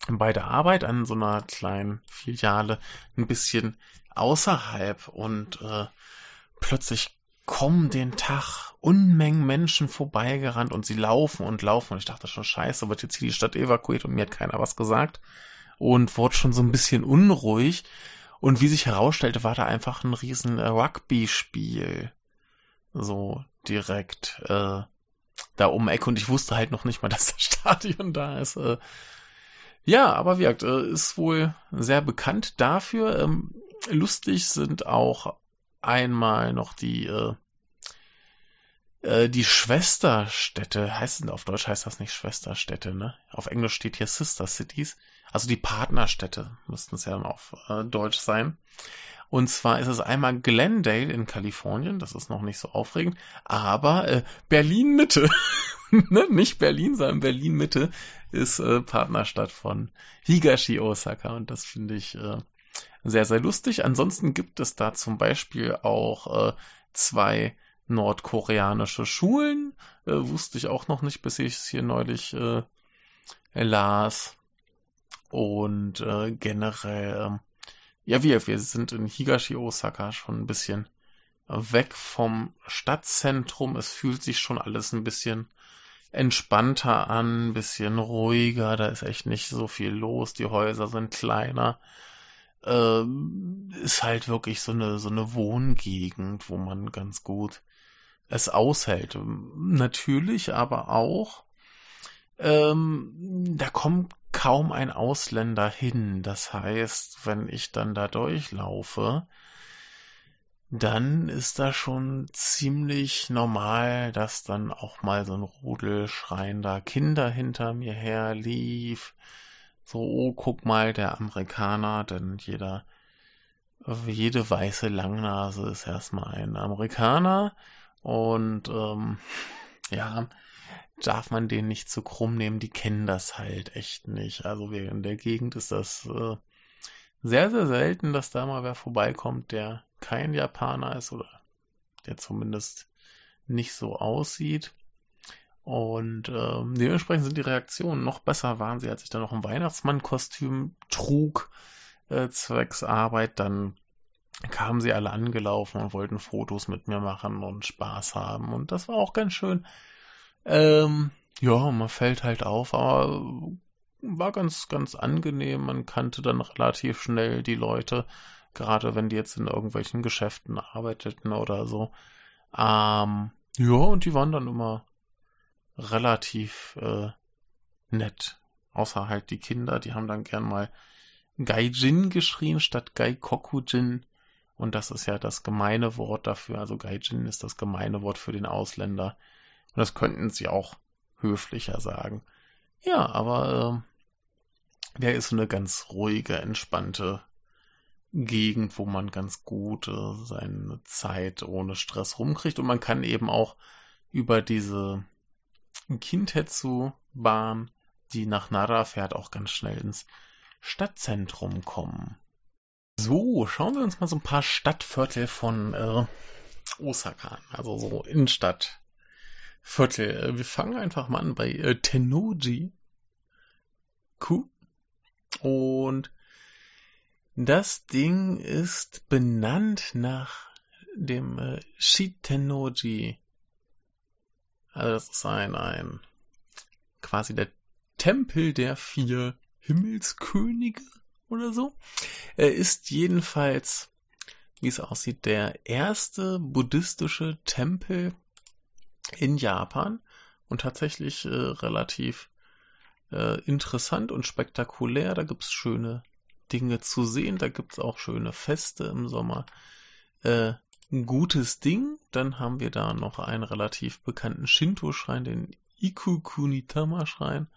Speaker 1: bei der Arbeit an so einer kleinen Filiale ein bisschen außerhalb und äh, plötzlich kommen den Tag Unmengen Menschen vorbeigerannt und sie laufen und laufen. Und ich dachte schon, scheiße, wird jetzt hier die Stadt evakuiert und mir hat keiner was gesagt. Und wurde schon so ein bisschen unruhig. Und wie sich herausstellte, war da einfach ein riesen Rugby-Spiel. So direkt äh, da um Ecke und ich wusste halt noch nicht mal, dass das Stadion da ist. Äh, ja, aber wie gesagt, äh, ist wohl sehr bekannt dafür. Ähm, lustig sind auch einmal noch die äh, äh, die Schwesterstädte, heißt auf Deutsch heißt das nicht Schwesterstädte, ne? Auf Englisch steht hier Sister Cities. Also die Partnerstädte müssten es ja auf äh, Deutsch sein. Und zwar ist es einmal Glendale in Kalifornien, das ist noch nicht so aufregend, aber äh, Berlin Mitte, ne? nicht Berlin, sondern Berlin Mitte ist äh, Partnerstadt von Higashi Osaka und das finde ich äh, sehr, sehr lustig. Ansonsten gibt es da zum Beispiel auch äh, zwei nordkoreanische Schulen. Äh, wusste ich auch noch nicht, bis ich es hier neulich äh, las. Und äh, generell, ähm, ja, wir, wir sind in Higashi Osaka schon ein bisschen weg vom Stadtzentrum. Es fühlt sich schon alles ein bisschen entspannter an, ein bisschen ruhiger. Da ist echt nicht so viel los. Die Häuser sind kleiner äh, ist halt wirklich so eine, so eine Wohngegend, wo man ganz gut es aushält. Natürlich aber auch, ähm, da kommt kaum ein Ausländer hin. Das heißt, wenn ich dann da durchlaufe, dann ist da schon ziemlich normal, dass dann auch mal so ein Rudel schreiender Kinder hinter mir herlief so, oh, guck mal, der Amerikaner, denn jeder, jede weiße Langnase ist erstmal ein Amerikaner und ähm, ja, darf man den nicht zu krumm nehmen, die kennen das halt echt nicht. Also in der Gegend ist das äh, sehr, sehr selten, dass da mal wer vorbeikommt, der kein Japaner ist oder der zumindest nicht so aussieht. Und ähm, dementsprechend sind die Reaktionen noch besser waren sie, als ich dann noch ein Weihnachtsmann-Kostüm trug, äh, zwecks Arbeit. Dann kamen sie alle angelaufen und wollten Fotos mit mir machen und Spaß haben. Und das war auch ganz schön. Ähm, ja, man fällt halt auf, aber war ganz, ganz angenehm. Man kannte dann relativ schnell die Leute, gerade wenn die jetzt in irgendwelchen Geschäften arbeiteten oder so. Ähm, ja, und die waren dann immer relativ äh, nett. Außer halt die Kinder, die haben dann gern mal Gaijin geschrien statt Gaikokujin. Und das ist ja das gemeine Wort dafür. Also Gaijin ist das gemeine Wort für den Ausländer. Und das könnten sie auch höflicher sagen. Ja, aber äh, der ist eine ganz ruhige, entspannte Gegend, wo man ganz gut äh, seine Zeit ohne Stress rumkriegt. Und man kann eben auch über diese Kintetsu-Bahn, die nach Nara fährt, auch ganz schnell ins Stadtzentrum kommen. So, schauen wir uns mal so ein paar Stadtviertel von äh, Osaka an. Also so Innenstadtviertel. Wir fangen einfach mal an bei äh, Tennoji. Ku. Und das Ding ist benannt nach dem äh, Shitennoji also das ist ein, ein quasi der Tempel der vier Himmelskönige oder so. Er ist jedenfalls, wie es aussieht, der erste buddhistische Tempel in Japan und tatsächlich äh, relativ äh, interessant und spektakulär. Da gibt's schöne Dinge zu sehen, da gibt's auch schöne Feste im Sommer. Äh, gutes Ding. Dann haben wir da noch einen relativ bekannten Shinto-Schrein, den Ikukunitama-Schrein.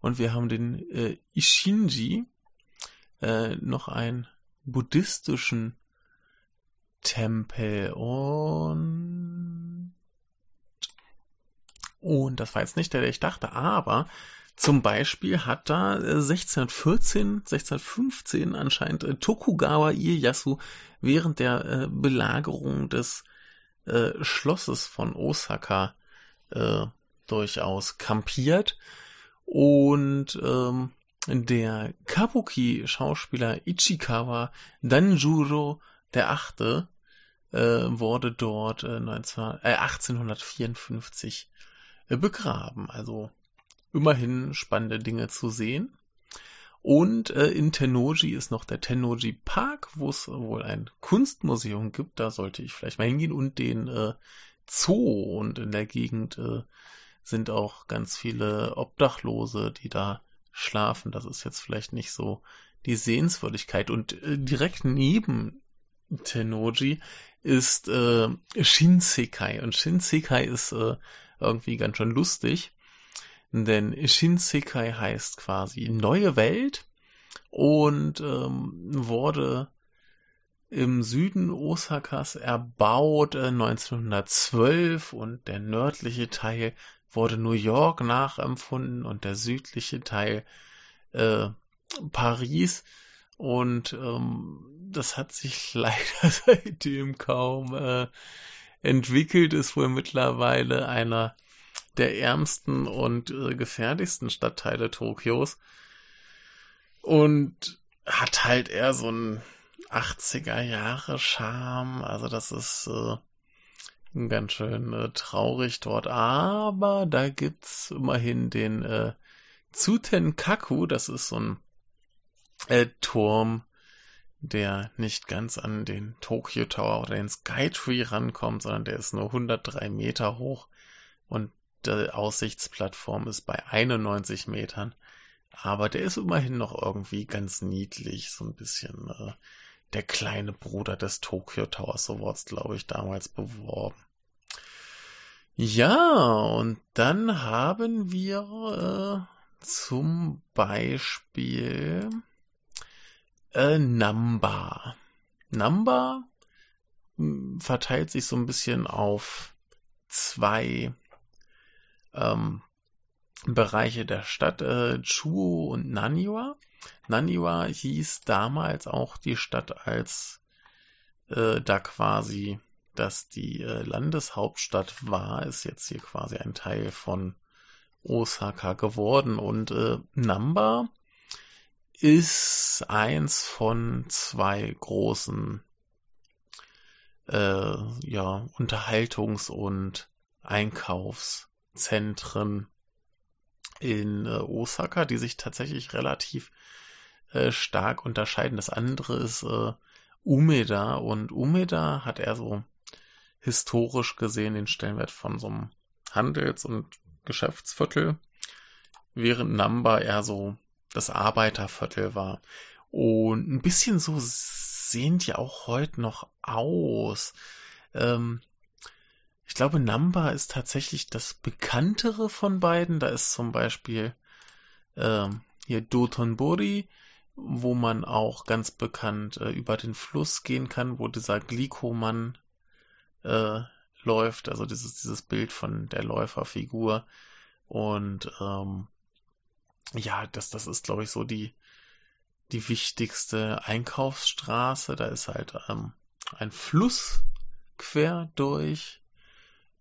Speaker 1: Und wir haben den äh, Ishinji, äh, noch einen buddhistischen Tempel. Und und das war jetzt nicht der, der ich dachte, aber zum Beispiel hat da 1614, äh, 1615 anscheinend äh, Tokugawa Ieyasu während der äh, Belagerung des Schlosses von Osaka durchaus kampiert und ähm, der Kabuki-Schauspieler Ichikawa Danjuro der Achte äh, wurde dort äh, 19, äh, 1854 äh, begraben. Also immerhin spannende Dinge zu sehen. Und äh, in Tennoji ist noch der Tennoji Park, wo es wohl ein Kunstmuseum gibt. Da sollte ich vielleicht mal hingehen und den äh, Zoo. Und in der Gegend äh, sind auch ganz viele Obdachlose, die da schlafen. Das ist jetzt vielleicht nicht so die Sehenswürdigkeit. Und äh, direkt neben Tennoji ist äh, Shinsekai. Und Shinsekai ist äh, irgendwie ganz schön lustig. Denn Shinsekai heißt quasi neue Welt und ähm, wurde im Süden Osakas erbaut äh, 1912 und der nördliche Teil wurde New York nachempfunden und der südliche Teil äh, Paris. Und ähm, das hat sich leider seitdem kaum äh, entwickelt, ist wohl mittlerweile einer der ärmsten und äh, gefährlichsten Stadtteile Tokios und hat halt eher so einen 80er Jahre Charme. Also das ist äh, ganz schön äh, traurig dort. Aber da gibt's immerhin den äh, Tsutenkaku. Das ist so ein äh, Turm, der nicht ganz an den Tokyo Tower oder den Skytree rankommt, sondern der ist nur 103 Meter hoch und die Aussichtsplattform ist bei 91 Metern. Aber der ist immerhin noch irgendwie ganz niedlich, so ein bisschen äh, der kleine Bruder des Tokyo Towers, es, glaube ich, damals beworben. Ja, und dann haben wir äh, zum Beispiel äh, Namba. Namba hm, verteilt sich so ein bisschen auf zwei ähm, Bereiche der Stadt, äh, Chuo und Naniwa. Naniwa hieß damals auch die Stadt, als äh, da quasi dass die äh, Landeshauptstadt war, ist jetzt hier quasi ein Teil von Osaka geworden. Und äh, Namba ist eins von zwei großen äh, ja, Unterhaltungs- und Einkaufszentren in äh, Osaka, die sich tatsächlich relativ äh, stark unterscheiden. Das andere ist äh, Umeda und Umeda hat eher so historisch gesehen den Stellenwert von so einem Handels- und Geschäftsviertel, während Namba eher so das Arbeiterviertel war. Und ein bisschen so sehen die auch heute noch aus. Ähm, ich glaube, Namba ist tatsächlich das bekanntere von beiden. Da ist zum Beispiel ähm, hier Dotonbori, wo man auch ganz bekannt äh, über den Fluss gehen kann, wo dieser Glikoman äh, läuft, also dieses, dieses Bild von der Läuferfigur. Und ähm, ja, das, das ist, glaube ich, so die, die wichtigste Einkaufsstraße. Da ist halt ähm, ein Fluss quer durch,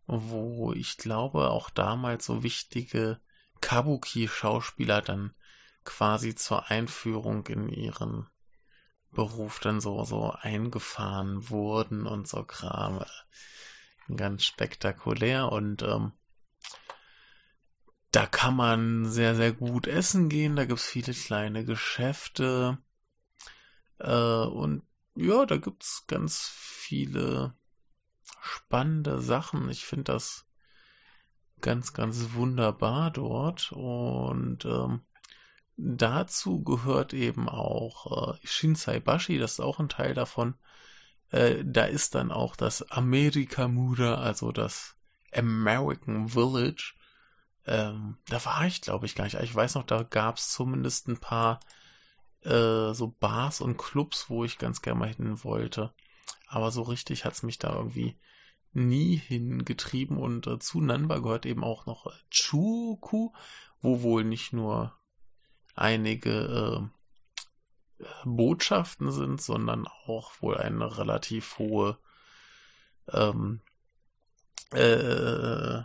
Speaker 1: wo ich glaube auch damals so wichtige Kabuki-Schauspieler dann quasi zur Einführung in ihren Beruf dann so, so eingefahren wurden und so Kram. Ganz spektakulär und ähm, da kann man sehr, sehr gut essen gehen. Da gibt's viele kleine Geschäfte. Äh, und ja, da gibt's ganz viele spannende Sachen. Ich finde das ganz, ganz wunderbar dort. Und ähm, dazu gehört eben auch äh, Shinsaibashi, das ist auch ein Teil davon. Äh, da ist dann auch das Amerikamura, also das American Village. Ähm, da war ich, glaube ich, gar nicht. Ich weiß noch, da gab es zumindest ein paar äh, so Bars und Clubs, wo ich ganz gerne mal hin wollte. Aber so richtig hat es mich da irgendwie nie hingetrieben. Und äh, zu Nanba gehört eben auch noch Chuku, wo wohl nicht nur einige äh, Botschaften sind, sondern auch wohl eine relativ hohe ähm, äh,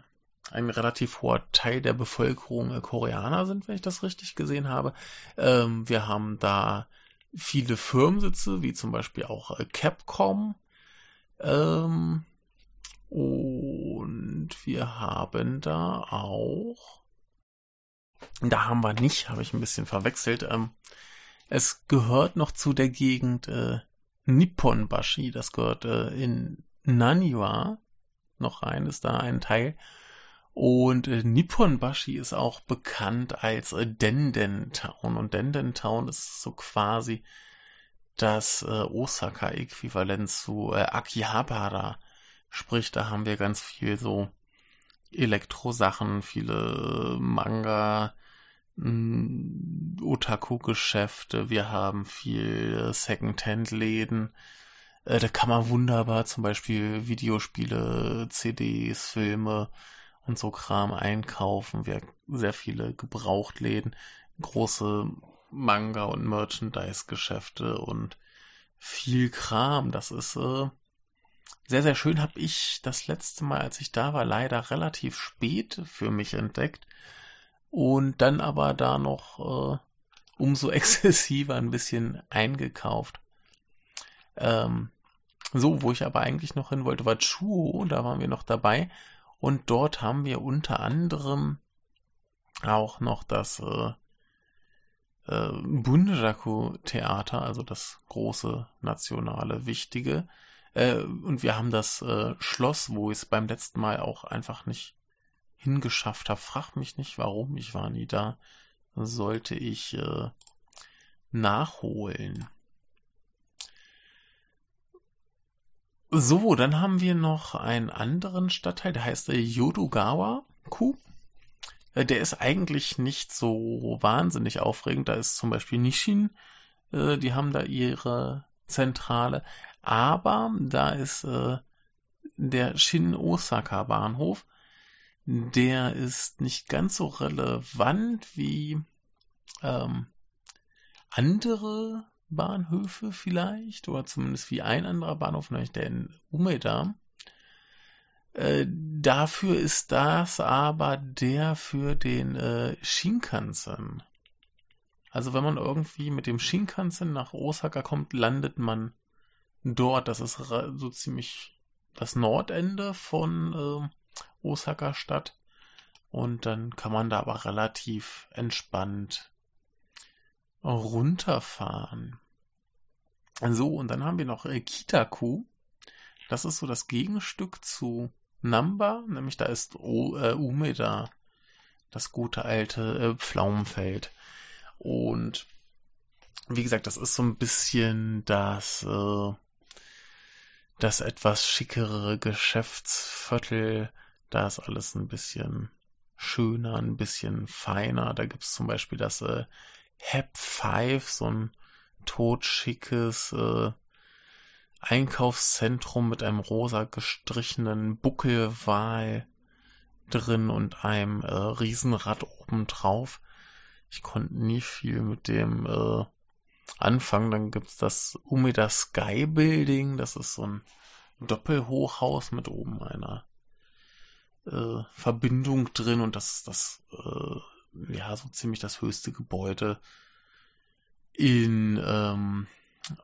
Speaker 1: ein relativ hoher Teil der Bevölkerung äh, Koreaner sind, wenn ich das richtig gesehen habe. Ähm, wir haben da viele Firmensitze, wie zum Beispiel auch äh, Capcom. Ähm, haben da auch, da haben wir nicht, habe ich ein bisschen verwechselt. Ähm, es gehört noch zu der Gegend äh, Nipponbashi, das gehört äh, in Naniwa noch rein, ist da ein Teil. Und äh, Nipponbashi ist auch bekannt als äh, Denden Town. Und Denden Town ist so quasi das äh, Osaka-Äquivalent zu äh, Akihabara. Sprich, da haben wir ganz viel so Elektrosachen, viele Manga, mm, Otaku-Geschäfte, wir haben viel Second-Hand-Läden. Äh, da kann man wunderbar zum Beispiel Videospiele, CDs, Filme, und so Kram einkaufen. Wir sehr viele Gebrauchtläden, große Manga- und Merchandise-Geschäfte und viel Kram. Das ist äh, sehr, sehr schön. Habe ich das letzte Mal, als ich da war, leider relativ spät für mich entdeckt. Und dann aber da noch äh, umso exzessiver ein bisschen eingekauft. Ähm, so, wo ich aber eigentlich noch hin wollte, war Chuo, da waren wir noch dabei. Und dort haben wir unter anderem auch noch das äh, äh, Bunraku-Theater, also das große nationale Wichtige. Äh, und wir haben das äh, Schloss, wo ich es beim letzten Mal auch einfach nicht hingeschafft habe. Frag mich nicht, warum, ich war nie da. Sollte ich äh, nachholen. So, dann haben wir noch einen anderen Stadtteil, der heißt Yodogawa-ku. Äh, der ist eigentlich nicht so wahnsinnig aufregend. Da ist zum Beispiel Nishin, äh, die haben da ihre Zentrale. Aber da ist äh, der Shin-Osaka Bahnhof. Der ist nicht ganz so relevant wie ähm, andere Bahnhöfe vielleicht, oder zumindest wie ein anderer Bahnhof, nämlich der in Umeda. Äh, dafür ist das aber der für den äh, Shinkansen. Also wenn man irgendwie mit dem Shinkansen nach Osaka kommt, landet man dort. Das ist so ziemlich das Nordende von äh, Osaka Stadt. Und dann kann man da aber relativ entspannt runterfahren. So, und dann haben wir noch äh, Kitaku. Das ist so das Gegenstück zu Namba, nämlich da ist o, äh, Umeda, das gute alte äh, Pflaumenfeld. Und wie gesagt, das ist so ein bisschen das, äh, das etwas schickere Geschäftsviertel. Da ist alles ein bisschen schöner, ein bisschen feiner. Da gibt's zum Beispiel das äh, Hep 5, so ein totschickes äh, Einkaufszentrum mit einem rosa gestrichenen Buckelwal drin und einem äh, Riesenrad obendrauf. Ich konnte nie viel mit dem äh, anfangen. Dann gibt's das Umeda Sky Building. Das ist so ein Doppelhochhaus mit oben einer äh, Verbindung drin und das ist das äh, ja, so ziemlich das höchste Gebäude in ähm,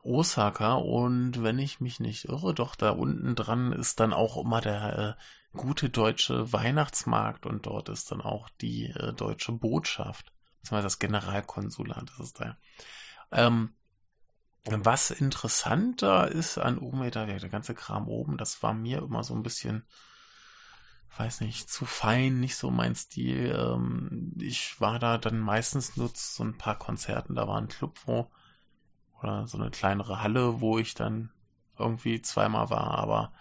Speaker 1: Osaka und wenn ich mich nicht irre, doch da unten dran ist dann auch immer der äh, gute deutsche Weihnachtsmarkt und dort ist dann auch die äh, deutsche Botschaft, beziehungsweise das Generalkonsulat, das ist da. Ähm, Was interessanter ist an Umeda, der ganze Kram oben, das war mir immer so ein bisschen, weiß nicht, zu fein, nicht so mein Stil. Ähm, ich war da dann meistens nur zu so ein paar Konzerten, da war ein Club, wo, oder so eine kleinere Halle, wo ich dann irgendwie zweimal war, aber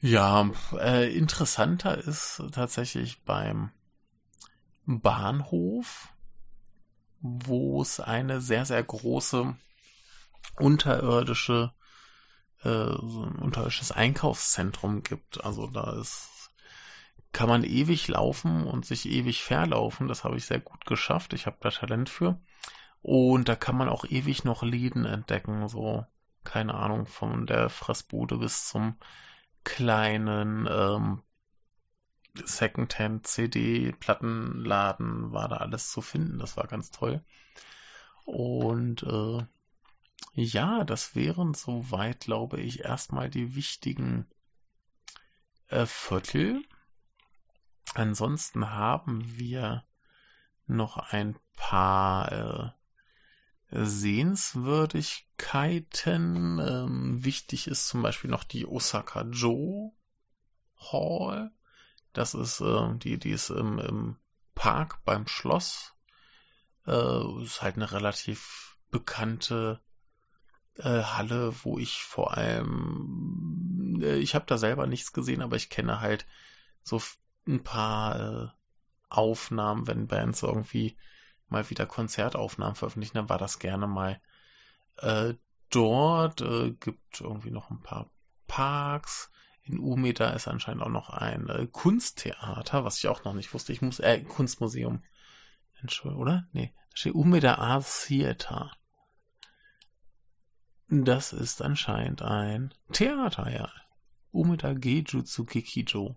Speaker 1: ja, äh, interessanter ist tatsächlich beim Bahnhof, wo es eine sehr, sehr große unterirdische, äh, unterirdisches Einkaufszentrum gibt. Also da ist, kann man ewig laufen und sich ewig verlaufen. Das habe ich sehr gut geschafft. Ich habe da Talent für. Und da kann man auch ewig noch Läden entdecken. So, keine Ahnung, von der Fressbude bis zum kleinen ähm, Secondhand CD Plattenladen war da alles zu finden. Das war ganz toll. Und äh, ja, das wären soweit, glaube ich, erstmal die wichtigen äh, Viertel. Ansonsten haben wir noch ein paar äh, Sehenswürdigkeiten. Ähm, wichtig ist zum Beispiel noch die Osaka Joe Hall. Das ist äh, die, die ist im, im Park beim Schloss. Äh, ist halt eine relativ bekannte äh, Halle, wo ich vor allem, äh, ich habe da selber nichts gesehen, aber ich kenne halt so ein paar äh, Aufnahmen, wenn Bands irgendwie mal wieder Konzertaufnahmen veröffentlichen, dann war das gerne mal äh, dort. Äh, gibt irgendwie noch ein paar Parks. In Umeda ist anscheinend auch noch ein äh, Kunsttheater, was ich auch noch nicht wusste. Ich muss, äh, Kunstmuseum. Entschuldigung, oder? Nee, da steht Umeda Art Theater. Das ist anscheinend ein Theater, ja. Umeda Geijutsu Kikijo.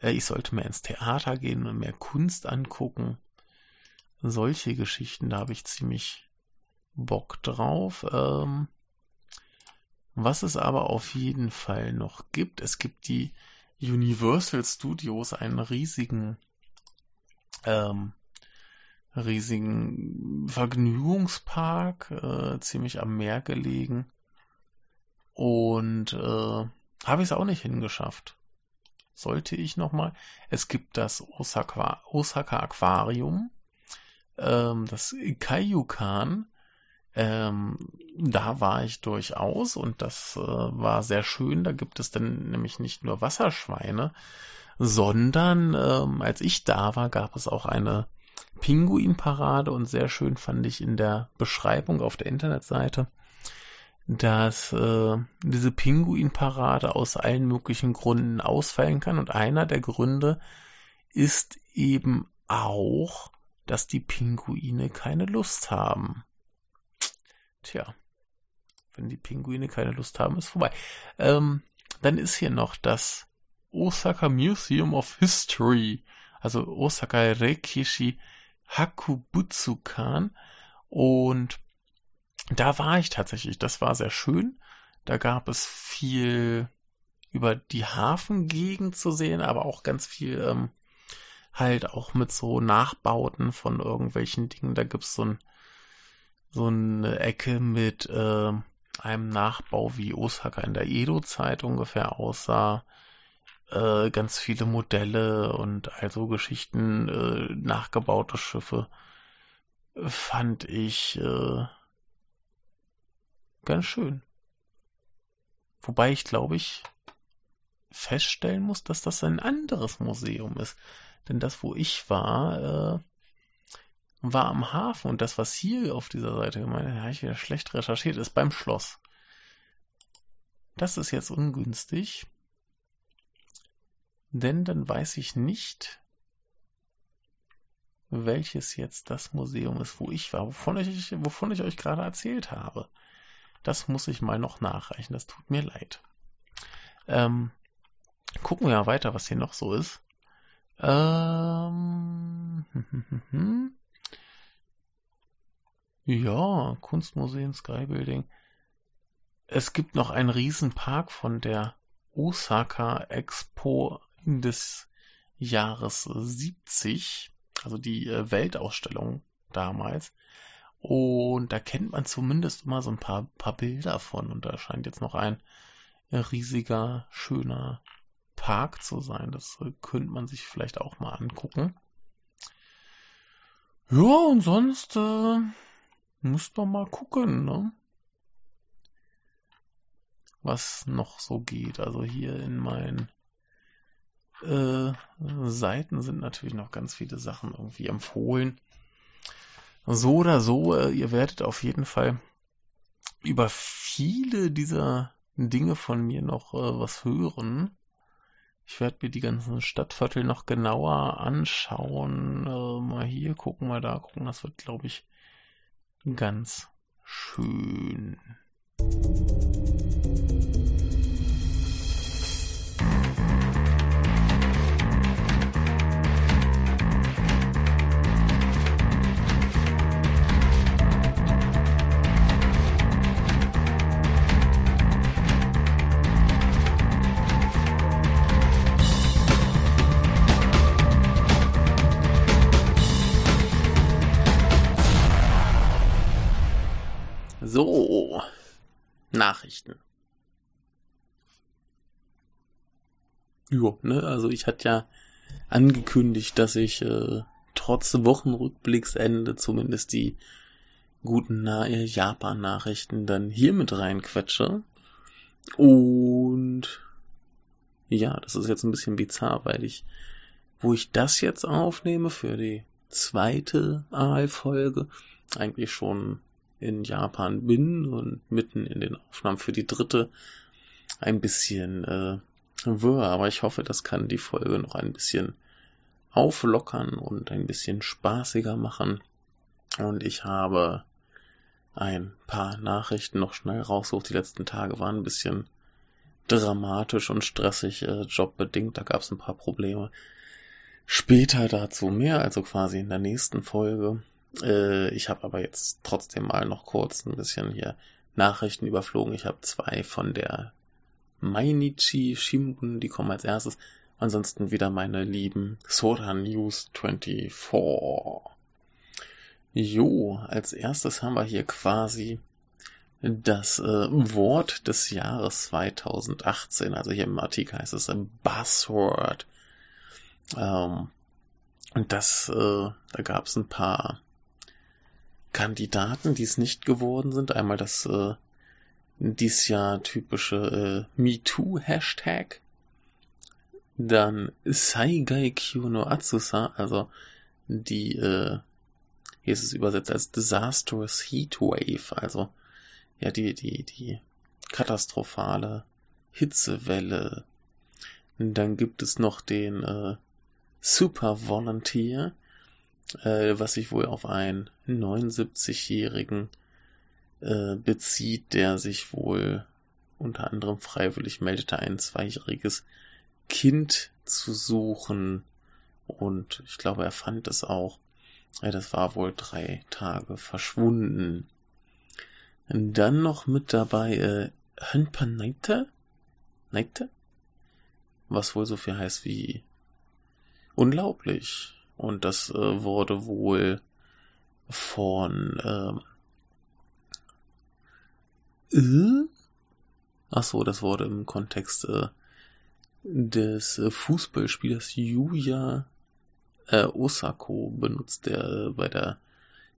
Speaker 1: Äh, ich sollte mehr ins Theater gehen und mehr Kunst angucken. Solche Geschichten, da habe ich ziemlich Bock drauf. Ähm, was es aber auf jeden Fall noch gibt, es gibt die Universal Studios, einen riesigen ähm, riesigen Vergnügungspark, äh, ziemlich am Meer gelegen. Und äh, habe ich es auch nicht hingeschafft. Sollte ich nochmal. Es gibt das Osaka, Osaka Aquarium, ähm, das Kaiyukan. Ähm, da war ich durchaus und das äh, war sehr schön. Da gibt es dann nämlich nicht nur Wasserschweine, sondern ähm, als ich da war, gab es auch eine Pinguinparade und sehr schön fand ich in der Beschreibung auf der Internetseite, dass äh, diese Pinguinparade aus allen möglichen Gründen ausfallen kann und einer der Gründe ist eben auch, dass die Pinguine keine Lust haben. Tja, wenn die Pinguine keine Lust haben, ist vorbei. Ähm, dann ist hier noch das Osaka Museum of History, also Osaka Reikishi Hakubutsukan. Und da war ich tatsächlich. Das war sehr schön. Da gab es viel über die Hafengegend zu sehen, aber auch ganz viel ähm, halt auch mit so Nachbauten von irgendwelchen Dingen. Da gibt's so, ein, so eine Ecke mit äh, einem Nachbau, wie Osaka in der Edo-Zeit ungefähr aussah. Äh, ganz viele Modelle und also Geschichten, äh, nachgebaute Schiffe, fand ich äh, ganz schön. Wobei ich glaube ich feststellen muss, dass das ein anderes Museum ist. Denn das, wo ich war, war am Hafen und das, was hier auf dieser Seite gemeint habe ich wieder schlecht recherchiert, ist beim Schloss. Das ist jetzt ungünstig. Denn dann weiß ich nicht, welches jetzt das Museum ist, wo ich war, wovon ich, wovon ich euch gerade erzählt habe. Das muss ich mal noch nachreichen, das tut mir leid. Ähm, gucken wir mal weiter, was hier noch so ist. Ähm, ja, Kunstmuseen, Skybuilding. Es gibt noch einen Riesenpark von der Osaka Expo des Jahres 70, also die äh, Weltausstellung damals. Und da kennt man zumindest immer so ein paar, paar Bilder von. Und da scheint jetzt noch ein riesiger, schöner Park zu sein. Das äh, könnte man sich vielleicht auch mal angucken. Ja, und sonst äh, muss doch mal gucken, ne? Was noch so geht. Also hier in meinen äh, Seiten sind natürlich noch ganz viele Sachen irgendwie empfohlen. So oder so, äh, ihr werdet auf jeden Fall über viele dieser Dinge von mir noch äh, was hören. Ich werde mir die ganzen Stadtviertel noch genauer anschauen. Äh, mal hier gucken, mal da gucken. Das wird, glaube ich, ganz schön. Ja, ne, also ich hatte ja angekündigt, dass ich äh, trotz Wochenrückblicksende zumindest die guten nahe Japan-Nachrichten dann hier mit reinquetsche. Und ja, das ist jetzt ein bisschen bizarr, weil ich, wo ich das jetzt aufnehme für die zweite Aalfolge, eigentlich schon in Japan bin und mitten in den Aufnahmen für die dritte ein bisschen äh, wirr, aber ich hoffe, das kann die Folge noch ein bisschen auflockern und ein bisschen spaßiger machen. Und ich habe ein paar Nachrichten noch schnell rausgesucht. Die letzten Tage waren ein bisschen dramatisch und stressig, äh, jobbedingt. Da gab es ein paar Probleme. Später dazu mehr, also quasi in der nächsten Folge. Äh, ich habe aber jetzt trotzdem mal noch kurz ein bisschen hier Nachrichten überflogen. Ich habe zwei von der Mainichi Shimbun, die kommen als erstes. Ansonsten wieder meine lieben Sora News 24. Jo, als erstes haben wir hier quasi das äh, Wort des Jahres 2018. Also hier im Artikel heißt es ein Buzzword. Ähm, und das, äh, da gab es ein paar Kandidaten, die es nicht geworden sind. Einmal das äh, dies Jahr typische äh, MeToo-Hashtag. Dann Saigai no Atsusa, also die, äh, hier ist es übersetzt als Disastrous Heatwave, also ja, die, die, die katastrophale Hitzewelle. Dann gibt es noch den äh, Super Volunteer, äh, was sich wohl auf einen 79-Jährigen äh, bezieht, der sich wohl unter anderem freiwillig meldete, ein zweijähriges Kind zu suchen. Und ich glaube, er fand es auch. Das war wohl drei Tage verschwunden. Und dann noch mit dabei äh, Hönpaneite? Neite? Was wohl so viel heißt wie unglaublich. Und das äh, wurde wohl von ähm, äh? Ach so, das wurde im Kontext äh, des äh, Fußballspielers Yuya äh, Osako benutzt, der äh, bei der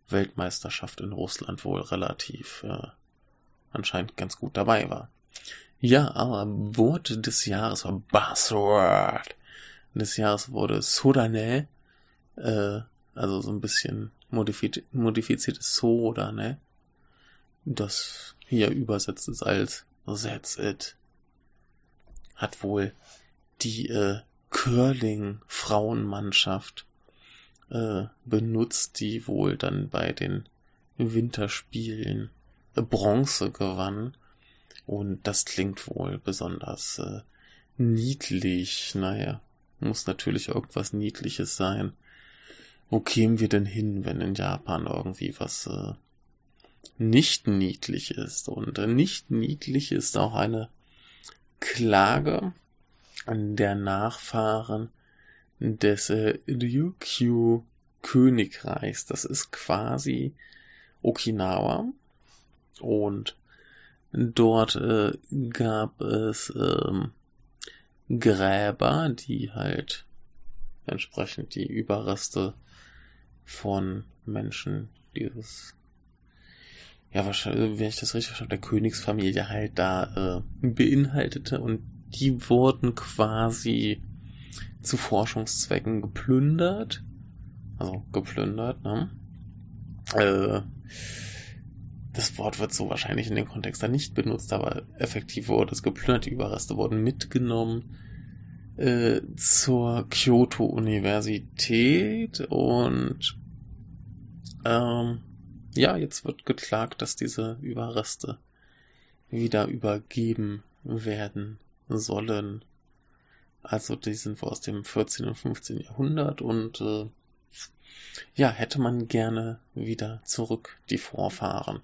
Speaker 1: Weltmeisterschaft in Russland wohl relativ äh, anscheinend ganz gut dabei war. Ja, aber Wort des Jahres war Buzzword des Jahres wurde Sodane äh, also so ein bisschen modifiz modifiziertes Soda, ne? Das hier übersetzt ist als That's it. Hat wohl die äh, Curling-Frauenmannschaft äh, benutzt, die wohl dann bei den Winterspielen äh, Bronze gewann. Und das klingt wohl besonders äh, niedlich. Naja, muss natürlich irgendwas Niedliches sein wo kämen wir denn hin, wenn in Japan irgendwie was äh, nicht niedlich ist? Und nicht niedlich ist auch eine Klage der Nachfahren des äh, Ryukyu Königreichs. Das ist quasi Okinawa und dort äh, gab es ähm, Gräber, die halt entsprechend die Überreste von Menschen dieses ja wahrscheinlich, wenn ich das richtig verstanden, der Königsfamilie halt da äh, beinhaltete und die wurden quasi zu Forschungszwecken geplündert. Also geplündert, ne? Äh, das Wort wird so wahrscheinlich in dem Kontext da nicht benutzt, aber effektiv wurde es geplündert, die Überreste wurden mitgenommen äh, zur Kyoto-Universität und ähm, ja, jetzt wird geklagt, dass diese Überreste wieder übergeben werden sollen. Also die sind wohl aus dem 14. und 15. Jahrhundert und äh, ja, hätte man gerne wieder zurück, die Vorfahren.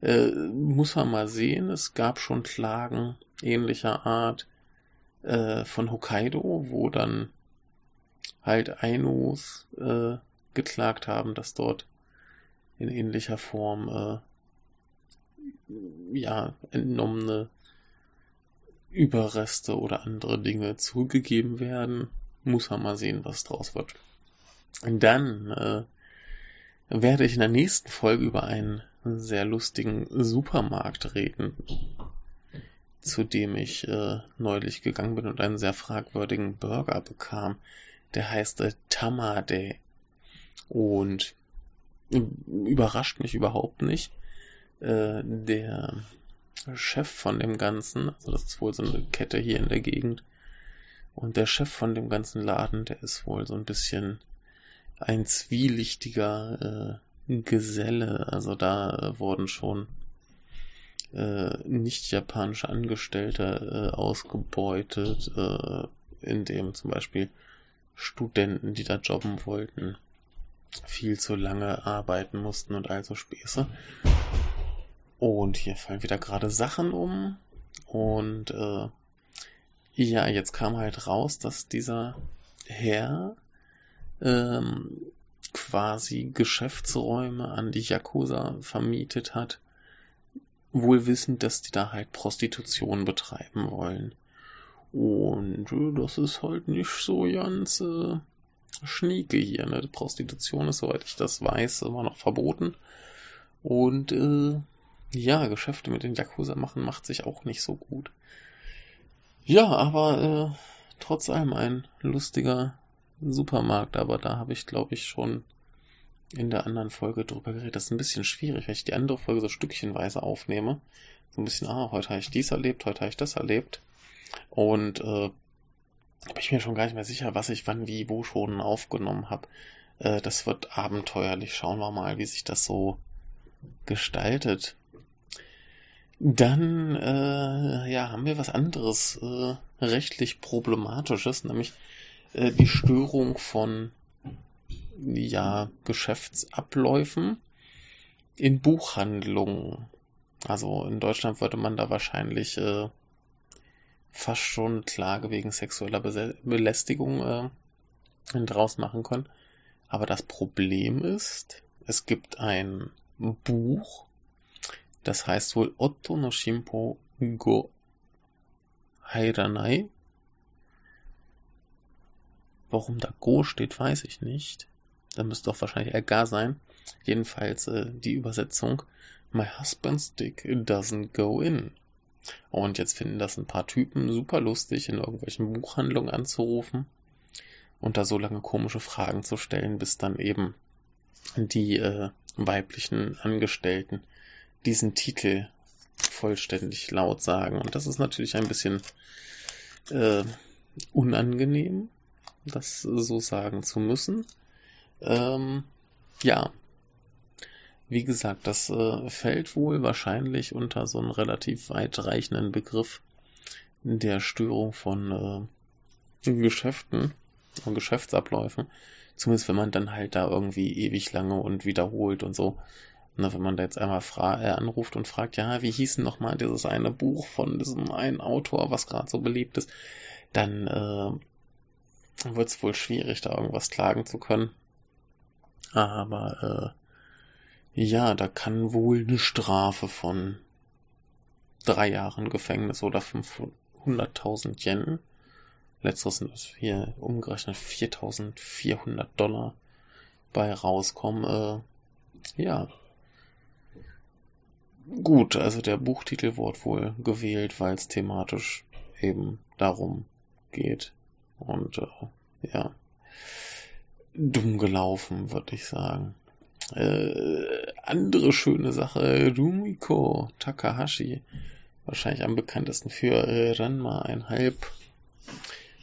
Speaker 1: Äh, muss man mal sehen, es gab schon Klagen ähnlicher Art äh, von Hokkaido, wo dann halt Ainus äh, geklagt haben, dass dort in ähnlicher Form äh, ja entnommene Überreste oder andere Dinge zurückgegeben werden. Muss man mal sehen, was draus wird. Und dann äh, werde ich in der nächsten Folge über einen sehr lustigen Supermarkt reden, zu dem ich äh, neulich gegangen bin und einen sehr fragwürdigen Burger bekam. Der heißt äh, Tamade. Und überrascht mich überhaupt nicht. Äh, der Chef von dem Ganzen, also das ist wohl so eine Kette hier in der Gegend, und der Chef von dem ganzen Laden, der ist wohl so ein bisschen ein zwielichtiger äh, Geselle. Also da äh, wurden schon äh, nicht japanische Angestellte äh, ausgebeutet, äh, indem zum Beispiel Studenten, die da jobben wollten, viel zu lange arbeiten mussten und also Späße. Und hier fallen wieder gerade Sachen um. Und äh, ja, jetzt kam halt raus, dass dieser Herr ähm, quasi Geschäftsräume an die Yakuza vermietet hat, wohl wissend, dass die da halt Prostitution betreiben wollen. Und äh, das ist halt nicht so ganz äh, schnieke hier. Ne? Prostitution ist, soweit ich das weiß, immer noch verboten. Und äh, ja, Geschäfte mit den Yakuza machen macht sich auch nicht so gut. Ja, aber äh, trotz allem ein lustiger Supermarkt, aber da habe ich, glaube ich, schon in der anderen Folge drüber geredet. Das ist ein bisschen schwierig, wenn ich die andere Folge so stückchenweise aufnehme. So ein bisschen, ah, heute habe ich dies erlebt, heute habe ich das erlebt. Und äh, bin ich mir schon gar nicht mehr sicher, was ich wann, wie, wo schon aufgenommen habe. Äh, das wird abenteuerlich. Schauen wir mal, wie sich das so gestaltet. Dann äh, ja, haben wir was anderes äh, rechtlich problematisches, nämlich äh, die Störung von ja, Geschäftsabläufen in Buchhandlungen. Also in Deutschland würde man da wahrscheinlich äh, fast schon Klage wegen sexueller Belästigung äh, draus machen können. Aber das Problem ist, es gibt ein Buch, das heißt wohl Otto no Shimpo go Hairanai. Warum da Go steht, weiß ich nicht. Da müsste doch wahrscheinlich eher Ga sein. Jedenfalls äh, die Übersetzung My husband's dick doesn't go in. Und jetzt finden das ein paar Typen super lustig, in irgendwelchen Buchhandlungen anzurufen und da so lange komische Fragen zu stellen, bis dann eben die äh, weiblichen Angestellten diesen Titel vollständig laut sagen. Und das ist natürlich ein bisschen äh, unangenehm, das so sagen zu müssen. Ähm, ja, wie gesagt, das äh, fällt wohl wahrscheinlich unter so einen relativ weitreichenden Begriff der Störung von äh, Geschäften und Geschäftsabläufen. Zumindest wenn man dann halt da irgendwie ewig lange und wiederholt und so. Na, wenn man da jetzt einmal fra äh, anruft und fragt, ja, wie hieß denn nochmal dieses eine Buch von diesem einen Autor, was gerade so beliebt ist, dann äh, wird es wohl schwierig, da irgendwas klagen zu können. Aber äh, ja, da kann wohl eine Strafe von drei Jahren Gefängnis oder 500.000 Yen, letzteres sind hier umgerechnet 4.400 Dollar bei rauskommen. Äh, ja, gut, also der Buchtitel wurde wohl gewählt, weil es thematisch eben darum geht. Und äh, ja, dumm gelaufen, würde ich sagen. Äh, andere schöne Sache, Rumiko Takahashi, wahrscheinlich am bekanntesten für äh, Ranma 1,5,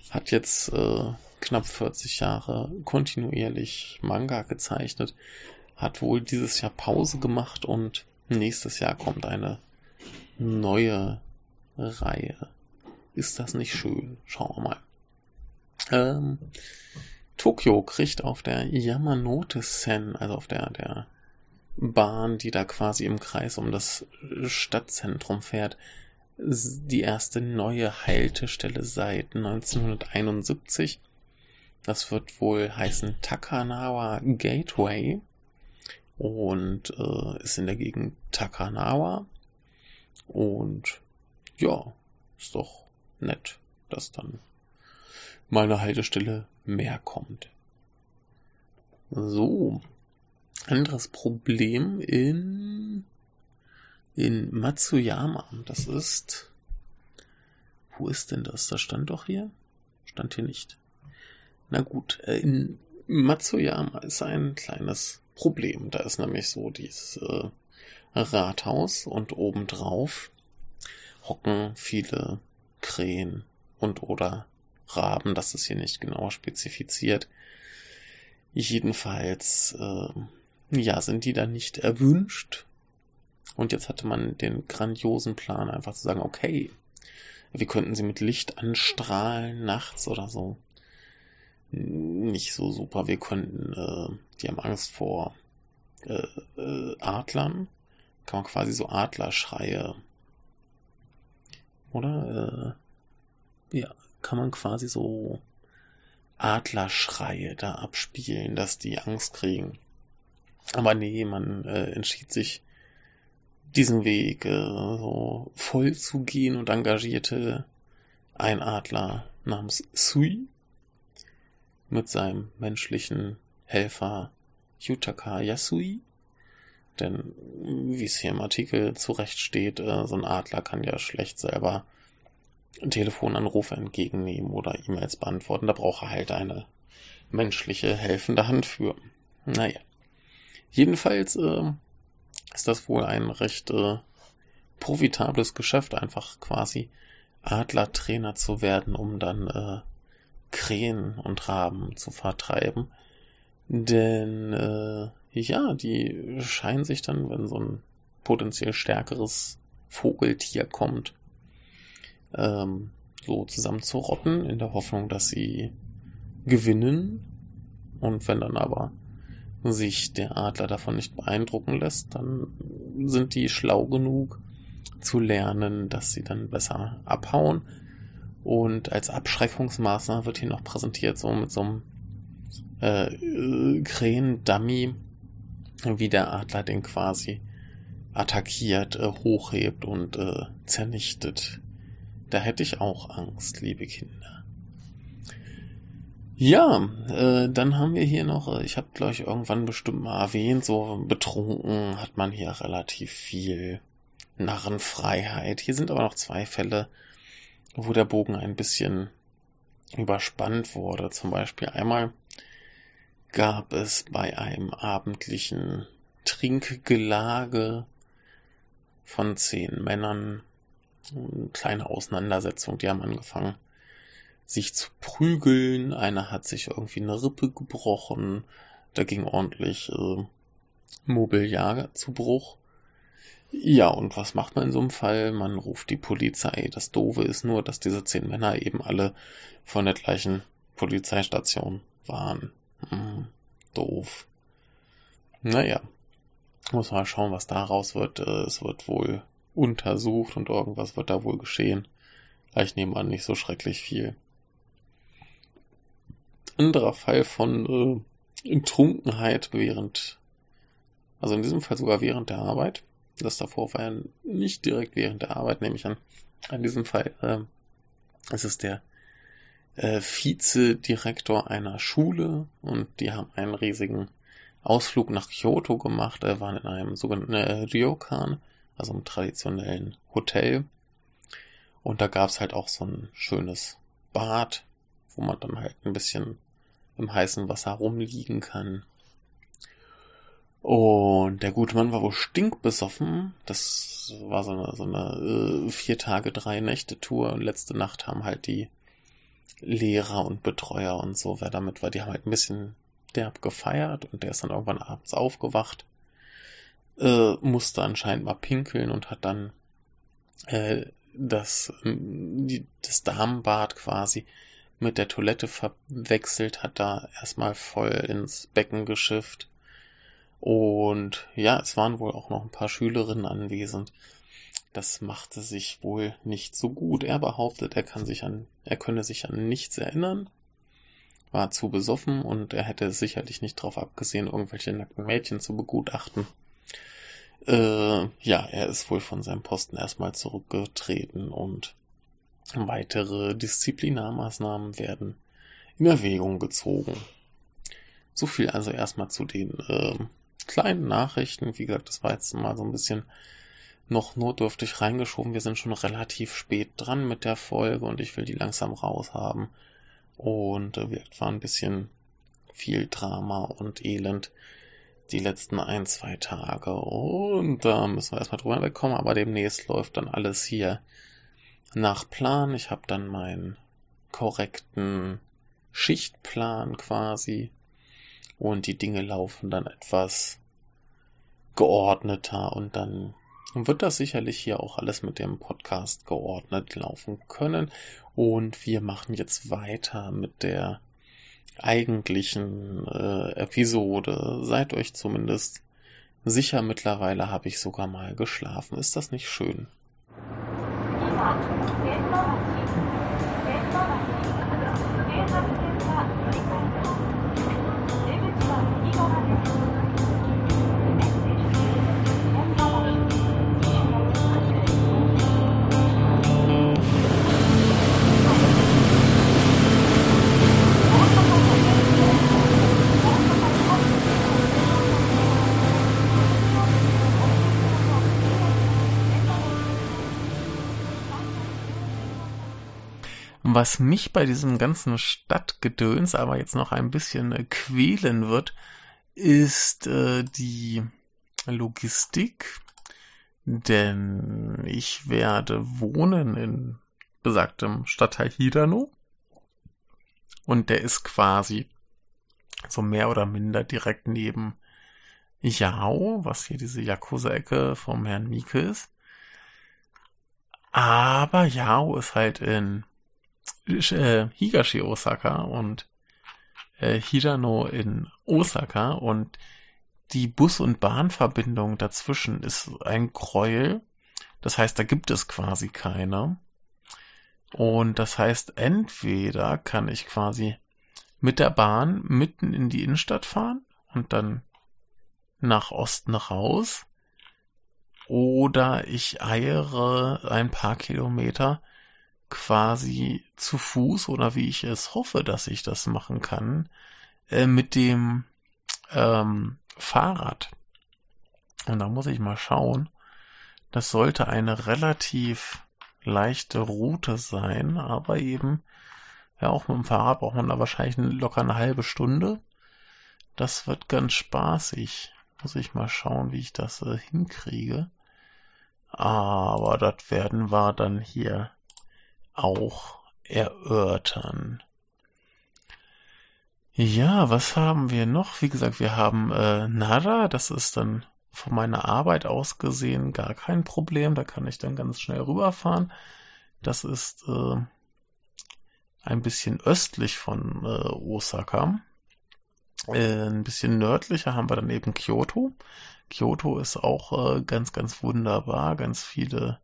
Speaker 1: hat jetzt äh, knapp 40 Jahre kontinuierlich Manga gezeichnet, hat wohl dieses Jahr Pause gemacht und nächstes Jahr kommt eine neue Reihe. Ist das nicht schön? Schauen wir mal. Ähm, Tokio kriegt auf der Yamanote-Sen, also auf der, der Bahn, die da quasi im Kreis um das Stadtzentrum fährt, die erste neue Haltestelle seit 1971. Das wird wohl heißen Takanawa Gateway und äh, ist in der Gegend Takanawa. Und ja, ist doch nett, dass dann mal eine Haltestelle mehr kommt. So. Anderes Problem in, in Matsuyama. Das ist, wo ist denn das? Das stand doch hier? Stand hier nicht. Na gut, äh, in Matsuyama ist ein kleines Problem. Da ist nämlich so dieses äh, Rathaus und obendrauf hocken viele Krähen und oder Raben, das ist hier nicht genau spezifiziert. Jedenfalls, äh, ja, sind die dann nicht erwünscht. Und jetzt hatte man den grandiosen Plan, einfach zu sagen, okay, wir könnten sie mit Licht anstrahlen nachts oder so. Nicht so super. Wir könnten, äh, die haben Angst vor äh, äh, Adlern. Kann man quasi so Adlerschreie oder? Äh, ja, kann man quasi so Adlerschreie da abspielen, dass die Angst kriegen. Aber nee, man äh, entschied sich, diesen Weg äh, so voll zu gehen und engagierte ein Adler namens Sui mit seinem menschlichen Helfer Yutaka Yasui. Denn wie es hier im Artikel zurecht steht, äh, so ein Adler kann ja schlecht selber Telefonanrufe entgegennehmen oder E-Mails beantworten. Da braucht er halt eine menschliche helfende Hand für. Naja. Jedenfalls äh, ist das wohl ein recht äh, profitables Geschäft, einfach quasi Adlertrainer zu werden, um dann äh, Krähen und Raben zu vertreiben. Denn äh, ja, die scheinen sich dann, wenn so ein potenziell stärkeres Vogeltier kommt, ähm, so zusammen zu rotten, in der Hoffnung, dass sie gewinnen. Und wenn dann aber sich der Adler davon nicht beeindrucken lässt, dann sind die schlau genug zu lernen, dass sie dann besser abhauen. Und als Abschreckungsmaßnahme wird hier noch präsentiert, so mit so einem äh, Krähen-Dummy, wie der Adler den quasi attackiert, äh, hochhebt und äh, zernichtet. Da hätte ich auch Angst, liebe Kinder. Ja, äh, dann haben wir hier noch, äh, ich habe glaube ich irgendwann bestimmt mal erwähnt, so betrunken hat man hier relativ viel Narrenfreiheit. Hier sind aber noch zwei Fälle, wo der Bogen ein bisschen überspannt wurde. Zum Beispiel einmal gab es bei einem abendlichen Trinkgelage von zehn Männern eine kleine Auseinandersetzung. Die haben angefangen, sich zu prügeln. Einer hat sich irgendwie eine Rippe gebrochen. Da ging ordentlich äh, Mobiliar zu Bruch. Ja, und was macht man in so einem Fall? Man ruft die Polizei. Das Doofe ist nur, dass diese zehn Männer eben alle von der gleichen Polizeistation waren. Hm, doof. Naja, muss mal schauen, was daraus wird. Äh, es wird wohl untersucht und irgendwas wird da wohl geschehen. Ich nehme an, nicht so schrecklich viel. Anderer Fall von äh, Trunkenheit während Also in diesem Fall sogar während der Arbeit. Das davor war ja nicht direkt während der Arbeit, nehme ich an. In diesem Fall äh, ist es der äh, Vizedirektor einer Schule und die haben einen riesigen Ausflug nach Kyoto gemacht. Er war in einem sogenannten äh, Ryokan, also einem traditionellen Hotel. Und da gab es halt auch so ein schönes Bad, wo man dann halt ein bisschen im heißen Wasser rumliegen kann. Und der gute Mann war wohl stinkbesoffen. Das war so eine, so eine äh, vier Tage, drei Nächte Tour. Und letzte Nacht haben halt die Lehrer und Betreuer und so, wer damit war, die haben halt ein bisschen derb gefeiert und der ist dann irgendwann abends aufgewacht, äh, musste anscheinend mal pinkeln und hat dann äh, das, die, das Damenbad quasi mit der Toilette verwechselt, hat da erstmal voll ins Becken geschifft. Und ja, es waren wohl auch noch ein paar Schülerinnen anwesend. Das machte sich wohl nicht so gut. Er behauptet, er kann sich an, er könne sich an nichts erinnern, war zu besoffen und er hätte sicherlich nicht darauf abgesehen, irgendwelche nackten Mädchen zu begutachten. Äh, ja, er ist wohl von seinem Posten erstmal zurückgetreten und weitere Disziplinarmaßnahmen werden in Erwägung gezogen. So viel also erstmal zu den äh, kleinen Nachrichten. Wie gesagt, das war jetzt mal so ein bisschen noch notdürftig reingeschoben. Wir sind schon relativ spät dran mit der Folge und ich will die langsam raus haben. Und äh, waren ein bisschen viel Drama und Elend die letzten ein, zwei Tage. Und da müssen wir erstmal drüber wegkommen, aber demnächst läuft dann alles hier nach Plan. Ich habe dann meinen korrekten Schichtplan quasi. Und die Dinge laufen dann etwas geordneter und dann wird das sicherlich hier auch alles mit dem Podcast geordnet laufen können. Und wir machen jetzt weiter mit der eigentlichen äh, Episode. Seid euch zumindest sicher, mittlerweile habe ich sogar mal geschlafen. Ist das nicht schön? Was mich bei diesem ganzen Stadtgedöns aber jetzt noch ein bisschen äh, quälen wird, ist äh, die Logistik. Denn ich werde wohnen in besagtem Stadtteil Hidano. Und der ist quasi so mehr oder minder direkt neben Yao, was hier diese Yakuza-Ecke vom Herrn Mieke ist. Aber Yao ist halt in äh, Higashi Osaka und äh, Hirano in Osaka und die Bus- und Bahnverbindung dazwischen ist ein Gräuel. Das heißt, da gibt es quasi keine. Und das heißt, entweder kann ich quasi mit der Bahn mitten in die Innenstadt fahren und dann nach Osten raus. Oder ich eiere ein paar Kilometer quasi zu Fuß oder wie ich es hoffe, dass ich das machen kann, äh, mit dem ähm, Fahrrad. Und da muss ich mal schauen. Das sollte eine relativ leichte Route sein, aber eben, ja, auch mit dem Fahrrad braucht man da wahrscheinlich locker eine halbe Stunde. Das wird ganz spaßig. Muss ich mal schauen, wie ich das äh, hinkriege. Aber das werden wir dann hier auch erörtern. Ja, was haben wir noch? Wie gesagt, wir haben äh, Nara, das ist dann von meiner Arbeit aus gesehen gar kein Problem, da kann ich dann ganz schnell rüberfahren. Das ist äh, ein bisschen östlich von äh, Osaka. Äh, ein bisschen nördlicher haben wir dann eben Kyoto. Kyoto ist auch äh, ganz, ganz wunderbar, ganz viele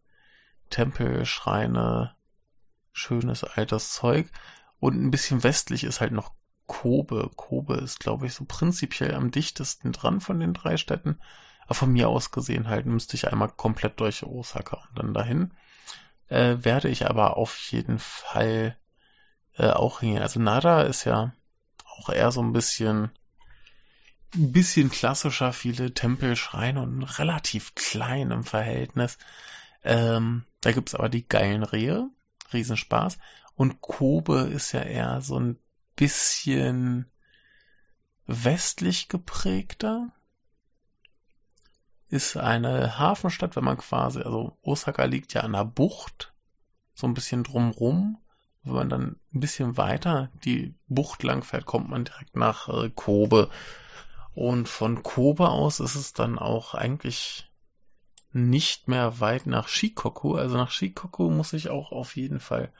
Speaker 1: Tempel, Schreine, schönes altes Zeug. Und ein bisschen westlich ist halt noch Kobe. Kobe ist, glaube ich, so prinzipiell am dichtesten dran von den drei Städten. Aber von mir aus gesehen halt müsste ich einmal komplett durch Osaka und dann dahin. Äh, werde ich aber auf jeden Fall äh, auch hingehen. Also Nara ist ja auch eher so ein bisschen ein bisschen klassischer, viele Tempel, Schreine und relativ klein im Verhältnis. Ähm, da gibt's aber die geilen Rehe, Riesenspaß. Und Kobe ist ja eher so ein bisschen westlich geprägter. Ist eine Hafenstadt, wenn man quasi, also Osaka liegt ja an der Bucht, so ein bisschen drumrum. Wenn man dann ein bisschen weiter die Bucht lang fährt, kommt man direkt nach äh, Kobe. Und von Kobe aus ist es dann auch eigentlich nicht mehr weit nach Shikoku. Also nach Shikoku muss ich auch auf jeden Fall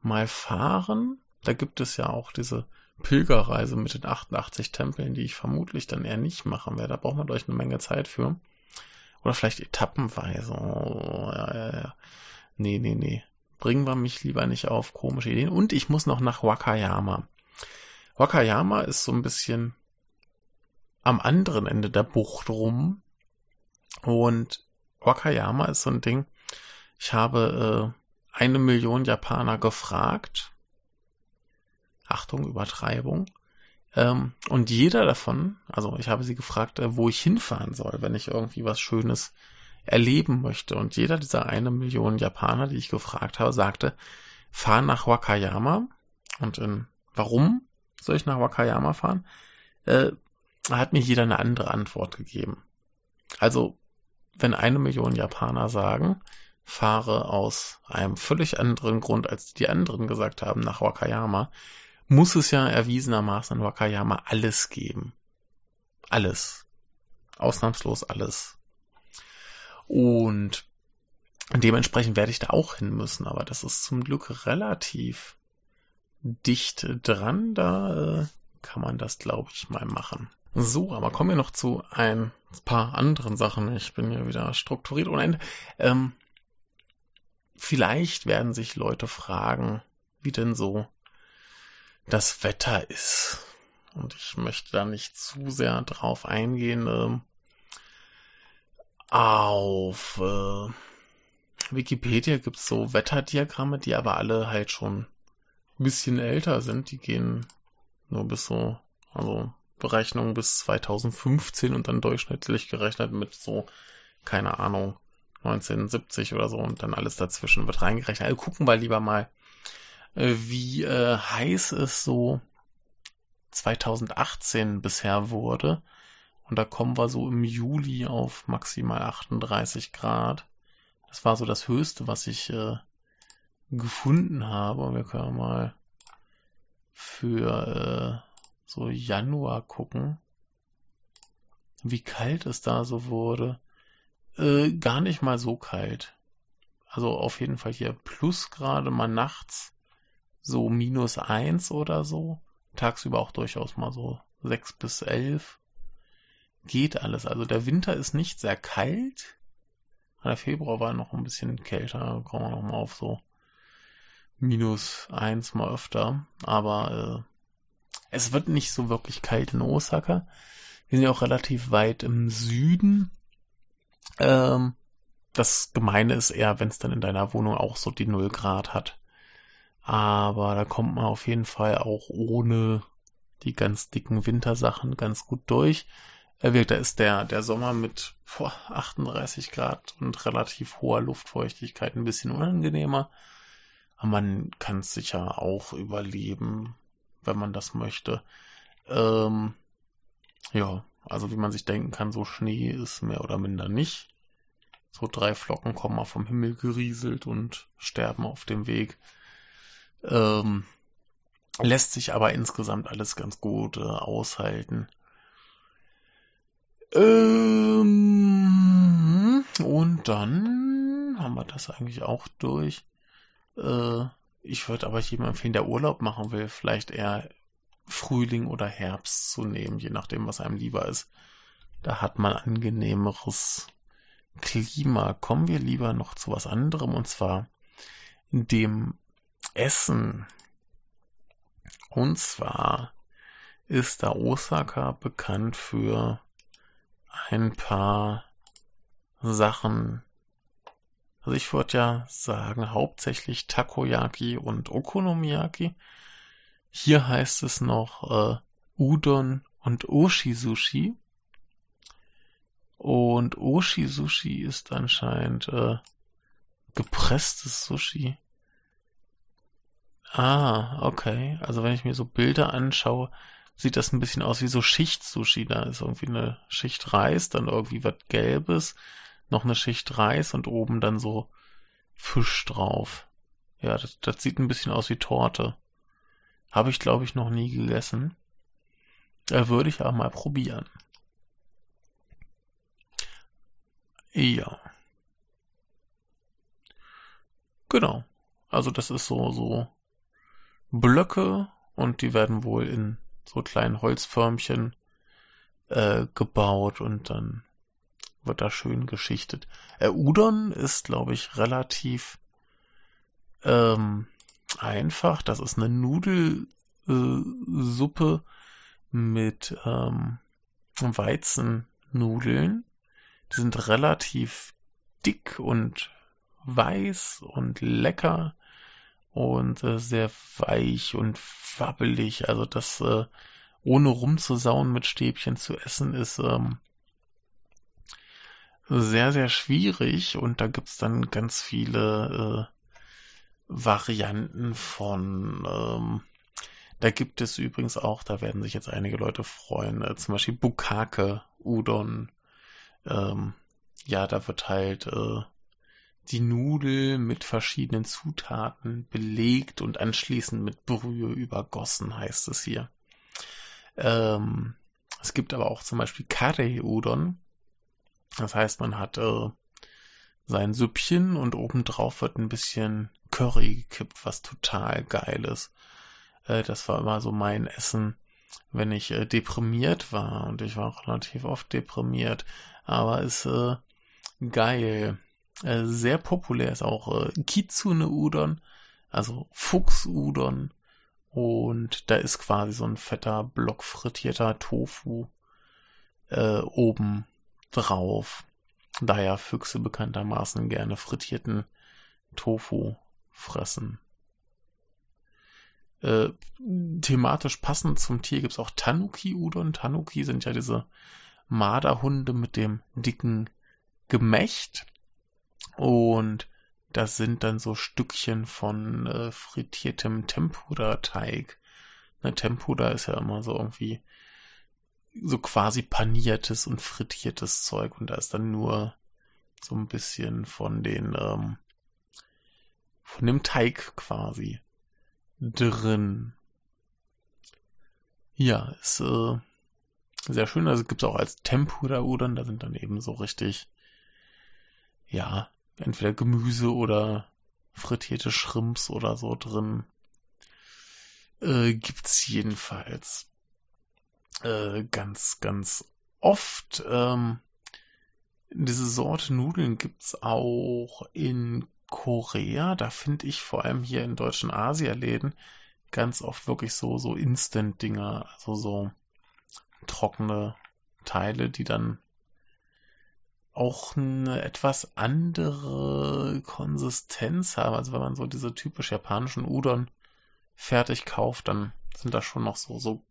Speaker 1: mal fahren. Da gibt es ja auch diese Pilgerreise mit den 88 Tempeln, die ich vermutlich dann eher nicht machen werde. Da braucht man euch eine Menge Zeit für. Oder vielleicht etappenweise. Oh, ja, ja, ja. Nee, nee, nee. Bringen wir mich lieber nicht auf komische Ideen. Und ich muss noch nach Wakayama. Wakayama ist so ein bisschen am anderen Ende der Bucht rum. Und Wakayama ist so ein Ding. Ich habe äh, eine Million Japaner gefragt. Achtung, Übertreibung. Ähm, und jeder davon, also ich habe sie gefragt, äh, wo ich hinfahren soll, wenn ich irgendwie was Schönes erleben möchte. Und jeder dieser eine Million Japaner, die ich gefragt habe, sagte, fahr nach Wakayama. Und in, warum soll ich nach Wakayama fahren? Äh, hat mir jeder eine andere Antwort gegeben. Also, wenn eine Million Japaner sagen, fahre aus einem völlig anderen Grund, als die anderen gesagt haben, nach Wakayama, muss es ja erwiesenermaßen in Wakayama alles geben. Alles. Ausnahmslos alles. Und dementsprechend werde ich da auch hin müssen, aber das ist zum Glück relativ dicht dran, da äh, kann man das, glaube ich, mal machen. So, aber kommen wir noch zu ein paar anderen Sachen. Ich bin ja wieder strukturiert ohne Ende. Ähm, vielleicht werden sich Leute fragen, wie denn so das Wetter ist. Und ich möchte da nicht zu sehr drauf eingehen. Ähm, auf äh, Wikipedia gibt's so Wetterdiagramme, die aber alle halt schon ein bisschen älter sind. Die gehen nur bis so, also Berechnung bis 2015 und dann durchschnittlich gerechnet mit so, keine Ahnung, 1970 oder so und dann alles dazwischen wird reingerechnet. Also gucken wir lieber mal, äh, wie äh, heiß es so 2018 bisher wurde. Und da kommen wir so im Juli auf maximal 38 Grad. Das war so das Höchste, was ich äh, gefunden habe. Wir können mal für äh, so Januar gucken, wie kalt es da so wurde. Äh, gar nicht mal so kalt. Also auf jeden Fall hier plus gerade mal nachts so minus eins oder so. Tagsüber auch durchaus mal so sechs bis elf. Geht alles. Also der Winter ist nicht sehr kalt. Der Februar war noch ein bisschen kälter. Kommen wir noch mal auf so minus eins mal öfter. Aber äh, es wird nicht so wirklich kalt in Osaka. Wir sind ja auch relativ weit im Süden. Ähm, das Gemeine ist eher, wenn es dann in deiner Wohnung auch so die 0 Grad hat. Aber da kommt man auf jeden Fall auch ohne die ganz dicken Wintersachen ganz gut durch. Da ist der, der Sommer mit boah, 38 Grad und relativ hoher Luftfeuchtigkeit ein bisschen unangenehmer. Aber man kann es sicher auch überleben wenn man das möchte. Ähm, ja, also wie man sich denken kann, so Schnee ist mehr oder minder nicht. So drei Flocken kommen mal vom Himmel gerieselt und sterben auf dem Weg. Ähm, lässt sich aber insgesamt alles ganz gut äh, aushalten. Ähm, und dann haben wir das eigentlich auch durch. Äh, ich würde aber jedem empfehlen, der Urlaub machen will, vielleicht eher Frühling oder Herbst zu nehmen, je nachdem, was einem lieber ist. Da hat man angenehmeres Klima. Kommen wir lieber noch zu was anderem und zwar dem Essen. Und zwar ist da Osaka bekannt für ein paar Sachen. Also ich würde ja sagen, hauptsächlich Takoyaki und Okonomiyaki. Hier heißt es noch äh, Udon und Oshi-Sushi. Und Oshi-Sushi ist anscheinend äh, gepresstes Sushi. Ah, okay. Also wenn ich mir so Bilder anschaue, sieht das ein bisschen aus wie so Schicht-Sushi. Da ist irgendwie eine Schicht Reis, dann irgendwie was Gelbes, noch eine Schicht Reis und oben dann so Fisch drauf. Ja, das, das sieht ein bisschen aus wie Torte. Habe ich, glaube ich, noch nie gegessen. Äh, würde ich aber mal probieren. Ja. Genau. Also das ist so, so Blöcke und die werden wohl in so kleinen Holzförmchen äh, gebaut und dann wird da schön geschichtet. Äh, Udon ist, glaube ich, relativ ähm, einfach. Das ist eine Nudelsuppe mit ähm, Weizennudeln. Die sind relativ dick und weiß und lecker und äh, sehr weich und wabbelig. Also das äh, ohne rumzusauen mit Stäbchen zu essen ist ähm, sehr, sehr schwierig und da gibt's dann ganz viele äh, Varianten von ähm, da gibt es übrigens auch, da werden sich jetzt einige Leute freuen, äh, zum Beispiel Bukake Udon. Ähm, ja, da wird halt äh, die Nudel mit verschiedenen Zutaten belegt und anschließend mit Brühe übergossen, heißt es hier. Ähm, es gibt aber auch zum Beispiel Kare Udon. Das heißt, man hat äh, sein Süppchen und obendrauf wird ein bisschen Curry gekippt, was total geil ist. Äh, das war immer so mein Essen, wenn ich äh, deprimiert war. Und ich war auch relativ oft deprimiert. Aber ist äh, geil. Äh, sehr populär ist auch äh, Kitsune Udon, also Fuchs Udon. Und da ist quasi so ein fetter Block frittierter Tofu äh, oben drauf. Da ja Füchse bekanntermaßen gerne frittierten Tofu fressen. Äh, thematisch passend zum Tier gibt es auch Tanuki Udon. Tanuki sind ja diese Marderhunde mit dem dicken Gemächt. Und das sind dann so Stückchen von äh, frittiertem Tempura-Teig. Ne, Tempura ist ja immer so irgendwie so quasi paniertes und frittiertes Zeug und da ist dann nur so ein bisschen von den ähm, von dem Teig quasi drin. Ja, ist äh, sehr schön. Also gibt es auch als Tempura Udon, da sind dann eben so richtig ja, entweder Gemüse oder frittierte Shrimps oder so drin. Äh, gibt's jedenfalls äh, ganz, ganz oft. Ähm, diese Sorte Nudeln gibt's auch in Korea. Da finde ich vor allem hier in deutschen Asialäden ganz oft wirklich so, so Instant-Dinger, also so trockene Teile, die dann auch eine etwas andere Konsistenz haben. Also wenn man so diese typisch japanischen Udon fertig kauft, dann sind das schon noch so, so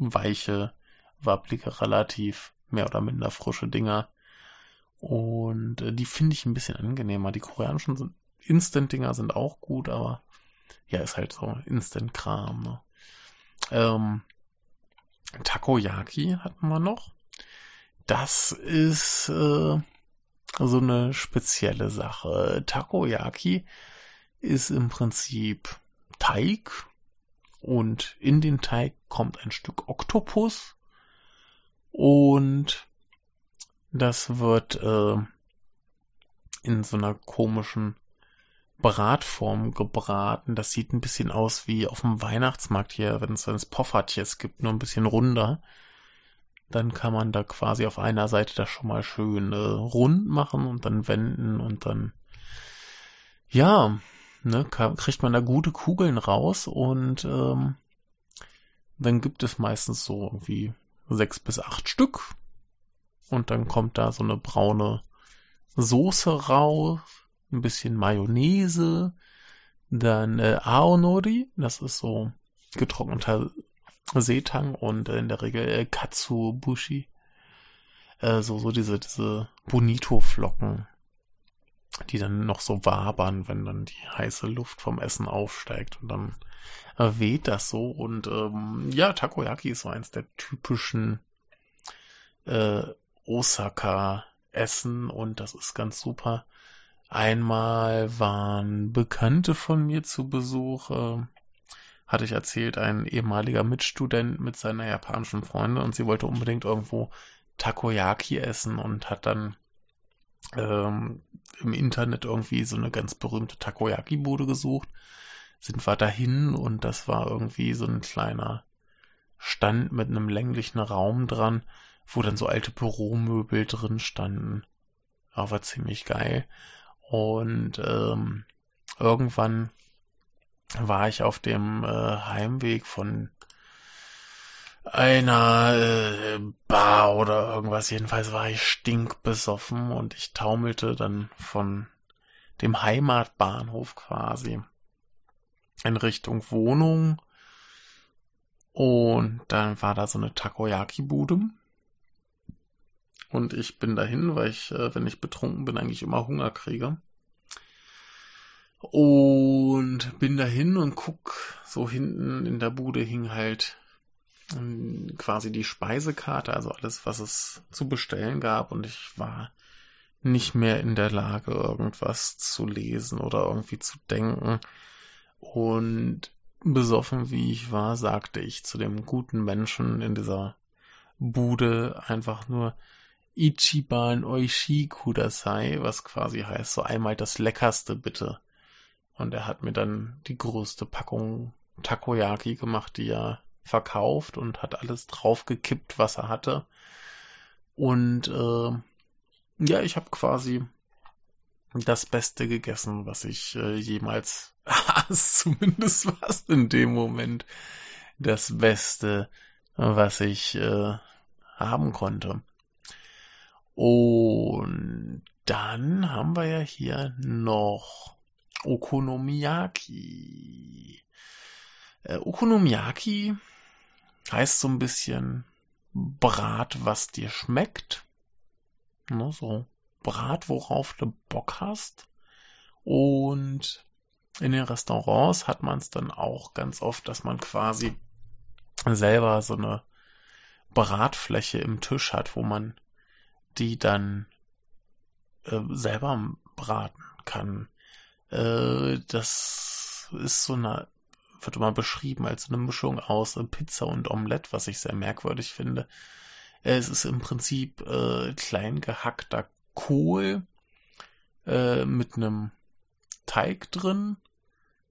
Speaker 1: weiche, wabblige, relativ mehr oder minder frische Dinger. Und äh, die finde ich ein bisschen angenehmer. Die koreanischen Instant-Dinger sind auch gut, aber ja, ist halt so Instant-Kram. Ne? Ähm, Takoyaki hatten wir noch. Das ist äh, so eine spezielle Sache. Takoyaki ist im Prinzip Teig und in den Teig kommt ein Stück Oktopus und das wird äh, in so einer komischen Bratform gebraten. Das sieht ein bisschen aus wie auf dem Weihnachtsmarkt hier, wenn es das Poffertjes gibt, nur ein bisschen runder dann kann man da quasi auf einer Seite das schon mal schön äh, rund machen und dann wenden und dann ja, ne, kriegt man da gute Kugeln raus und ähm, dann gibt es meistens so irgendwie sechs bis acht Stück. Und dann kommt da so eine braune Soße raus, ein bisschen Mayonnaise, dann äh, Aonori, das ist so getrockneter Seetang und äh, in der Regel äh, Katsubushi. Äh, so, so diese, diese Bonito-Flocken, die dann noch so wabern, wenn dann die heiße Luft vom Essen aufsteigt und dann weht das so und ähm, ja, Takoyaki ist so eins der typischen äh, Osaka-Essen und das ist ganz super. Einmal waren Bekannte von mir zu Besuch, äh, hatte ich erzählt, ein ehemaliger Mitstudent mit seiner japanischen Freundin und sie wollte unbedingt irgendwo Takoyaki essen und hat dann ähm, im Internet irgendwie so eine ganz berühmte Takoyaki-Bude gesucht. Sind wir dahin und das war irgendwie so ein kleiner Stand mit einem länglichen Raum dran, wo dann so alte Büromöbel drin standen. Aber ziemlich geil. Und ähm, irgendwann war ich auf dem äh, Heimweg von einer äh, Bar oder irgendwas. Jedenfalls war ich stinkbesoffen und ich taumelte dann von dem Heimatbahnhof quasi in Richtung Wohnung. Und dann war da so eine Takoyaki-Bude. Und ich bin dahin, weil ich, äh, wenn ich betrunken bin, eigentlich immer Hunger kriege. Und bin dahin und guck, so hinten in der Bude hing halt quasi die Speisekarte, also alles, was es zu bestellen gab. Und ich war nicht mehr in der Lage, irgendwas zu lesen oder irgendwie zu denken. Und besoffen wie ich war, sagte ich zu dem guten Menschen in dieser Bude einfach nur, Ichiban Oishi Kudasai, was quasi heißt, so einmal das Leckerste bitte. Und er hat mir dann die größte Packung Takoyaki gemacht, die er verkauft und hat alles draufgekippt, was er hatte. Und äh, ja, ich habe quasi das Beste gegessen, was ich äh, jemals aß. Zumindest war es in dem Moment das Beste, was ich äh, haben konnte. Und dann haben wir ja hier noch Okonomiyaki. Äh, Okonomiyaki heißt so ein bisschen Brat, was dir schmeckt. Ne, so Brat, worauf du Bock hast. Und in den Restaurants hat man es dann auch ganz oft, dass man quasi selber so eine Bratfläche im Tisch hat, wo man die dann äh, selber braten kann. Äh, das ist so eine, wird immer beschrieben als eine Mischung aus äh, Pizza und Omelette, was ich sehr merkwürdig finde. Äh, es ist im Prinzip äh, klein gehackter Kohl äh, mit einem Teig drin.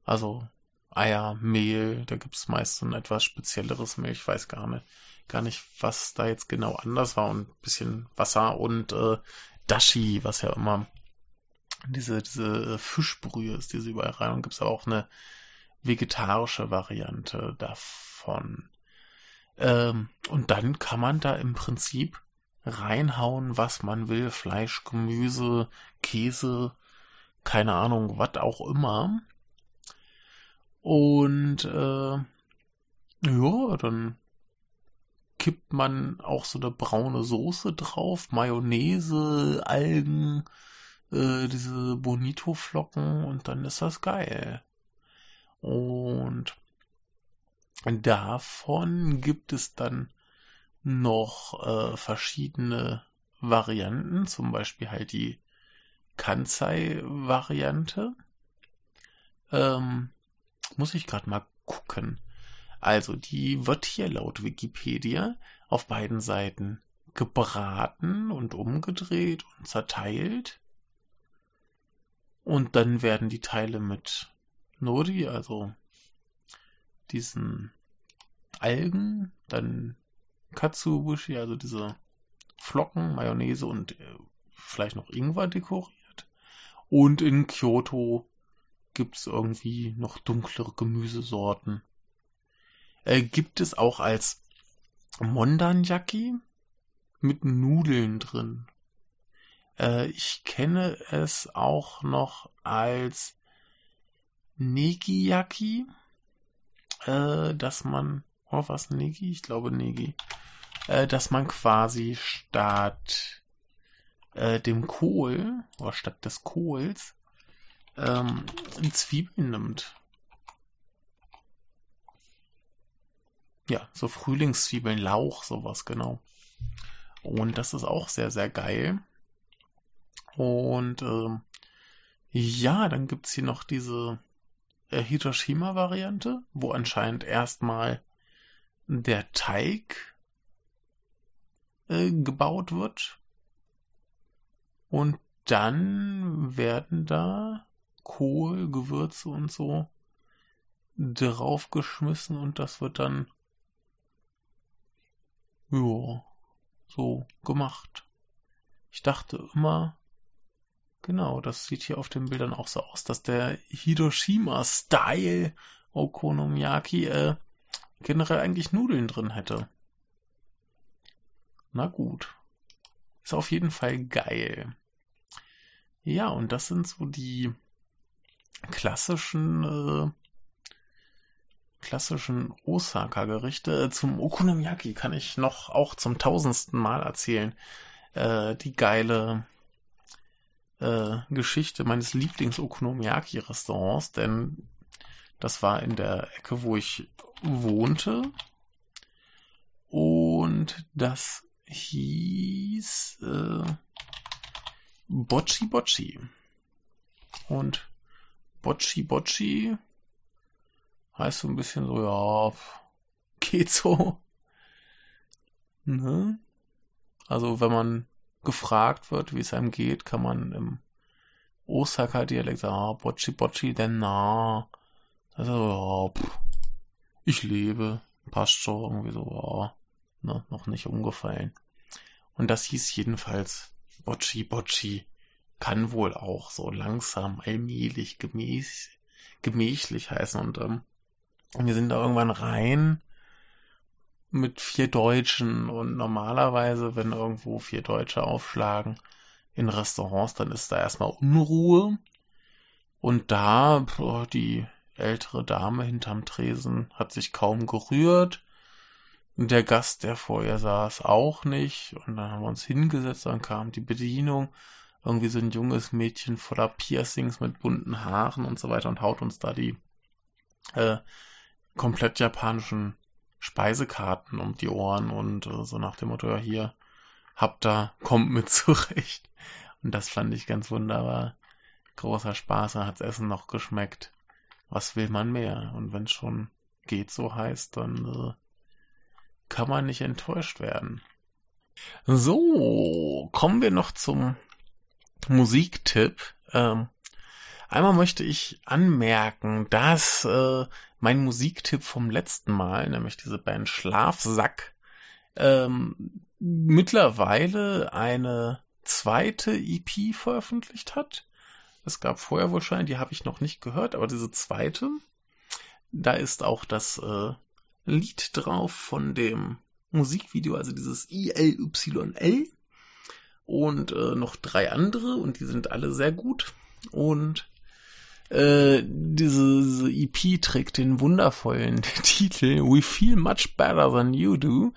Speaker 1: Also Eier, Mehl, da gibt es meist so ein etwas spezielleres Mehl, ich weiß gar nicht gar nicht, was da jetzt genau anders war und ein bisschen Wasser und äh, Dashi, was ja immer diese, diese Fischbrühe ist, diese überall rein. Und gibt es auch eine vegetarische Variante davon. Ähm, und dann kann man da im Prinzip reinhauen, was man will. Fleisch, Gemüse, Käse, keine Ahnung, was auch immer. Und äh, ja, dann kippt man auch so eine braune Soße drauf, Mayonnaise, Algen, äh, diese Bonito-Flocken und dann ist das geil. Und davon gibt es dann noch äh, verschiedene Varianten, zum Beispiel halt die Kansai-Variante. Ähm, muss ich gerade mal gucken. Also, die wird hier laut Wikipedia auf beiden Seiten gebraten und umgedreht und zerteilt. Und dann werden die Teile mit Nori, also diesen Algen, dann Katsubushi, also diese Flocken, Mayonnaise und äh, vielleicht noch Ingwer dekoriert. Und in Kyoto gibt es irgendwie noch dunklere Gemüsesorten Äh, gibt es auch als Mondanjaki mit Nudeln drin. Äh, ich kenne es auch noch als Negiyaki, äh, dass man, oh was, Negi? Ich glaube Negi, äh, dass man quasi statt äh, dem Kohl, oder statt des Kohls, ähm, Zwiebeln nimmt. Ja, so Frühlingszwiebeln, Lauch, sowas, genau. Und das ist auch sehr, sehr geil. Und ähm, ja, dann gibt's hier noch diese Hiroshima-Variante, wo anscheinend erstmal der Teig äh, gebaut wird. Und dann werden da Kohl, Gewürze und so draufgeschmissen und das wird dann ja, so gemacht. Ich dachte immer, genau, das sieht hier auf den Bildern auch so aus, dass der Hiroshima-Style Okonomiyaki äh, generell eigentlich Nudeln drin hätte. Na gut. Ist auf jeden Fall geil. Ja, und das sind so die klassischen äh, klassischen Osaka-Gerichte. Zum Okonomiyaki kann ich noch auch zum tausendsten Mal erzählen. Äh, die geile äh, Geschichte meines Lieblings-Okonomiyaki-Restaurants, denn das war in der Ecke, wo ich wohnte. Und das hieß äh, Bocci Bocci. Und Bocci Bocci heißt so ein bisschen so, ja, geht so. Ne? Also wenn man gefragt wird, wie es einem geht, kann man im Osaka-Dialekt sagen, ah, Bocci Bocci, denn na. Also, ja, pff, ich lebe, passt schon, irgendwie so, ja, ne, noch nicht umgefallen. Und das hieß jedenfalls Bocci Bocci. Kann wohl auch so langsam, allmählich, gemäß, gemächlich heißen. Und ähm, wir sind da irgendwann rein mit vier Deutschen und normalerweise, wenn irgendwo vier Deutsche aufschlagen in Restaurants, dann ist da erstmal Unruhe. Und da, boah, die ältere Dame hinterm Tresen hat sich kaum gerührt. Und der Gast, der vor ihr saß, auch nicht. Und dann haben wir uns hingesetzt, dann kam die Bedienung. Irgendwie so ein junges Mädchen voller Piercings mit bunten Haaren und so weiter und haut uns da die äh, komplett japanischen Speisekarten um die Ohren und äh, so nach dem Motto, ja hier, habt da, kommt mit zurecht. Und das fand ich ganz wunderbar. Großer Spaß, dann hat's Essen noch geschmeckt. Was will man mehr? Und wenn schon geht so heißt, dann äh, kann man nicht enttäuscht werden. So, kommen wir noch zum Musiktipp. Ähm, Einmal möchte ich anmerken, dass äh, mein Musiktipp vom letzten Mal, nämlich diese Band Schlafsack, ähm, mittlerweile eine zweite EP veröffentlicht hat. Es gab vorher wohl schon, die habe ich noch nicht gehört, aber diese zweite, da ist auch das äh, Lied drauf von dem Musikvideo, also dieses ILYL und äh, noch drei andere und die sind alle sehr gut und äh, diese, diese EP trägt den wundervollen Titel We Feel Much Better Than You Do.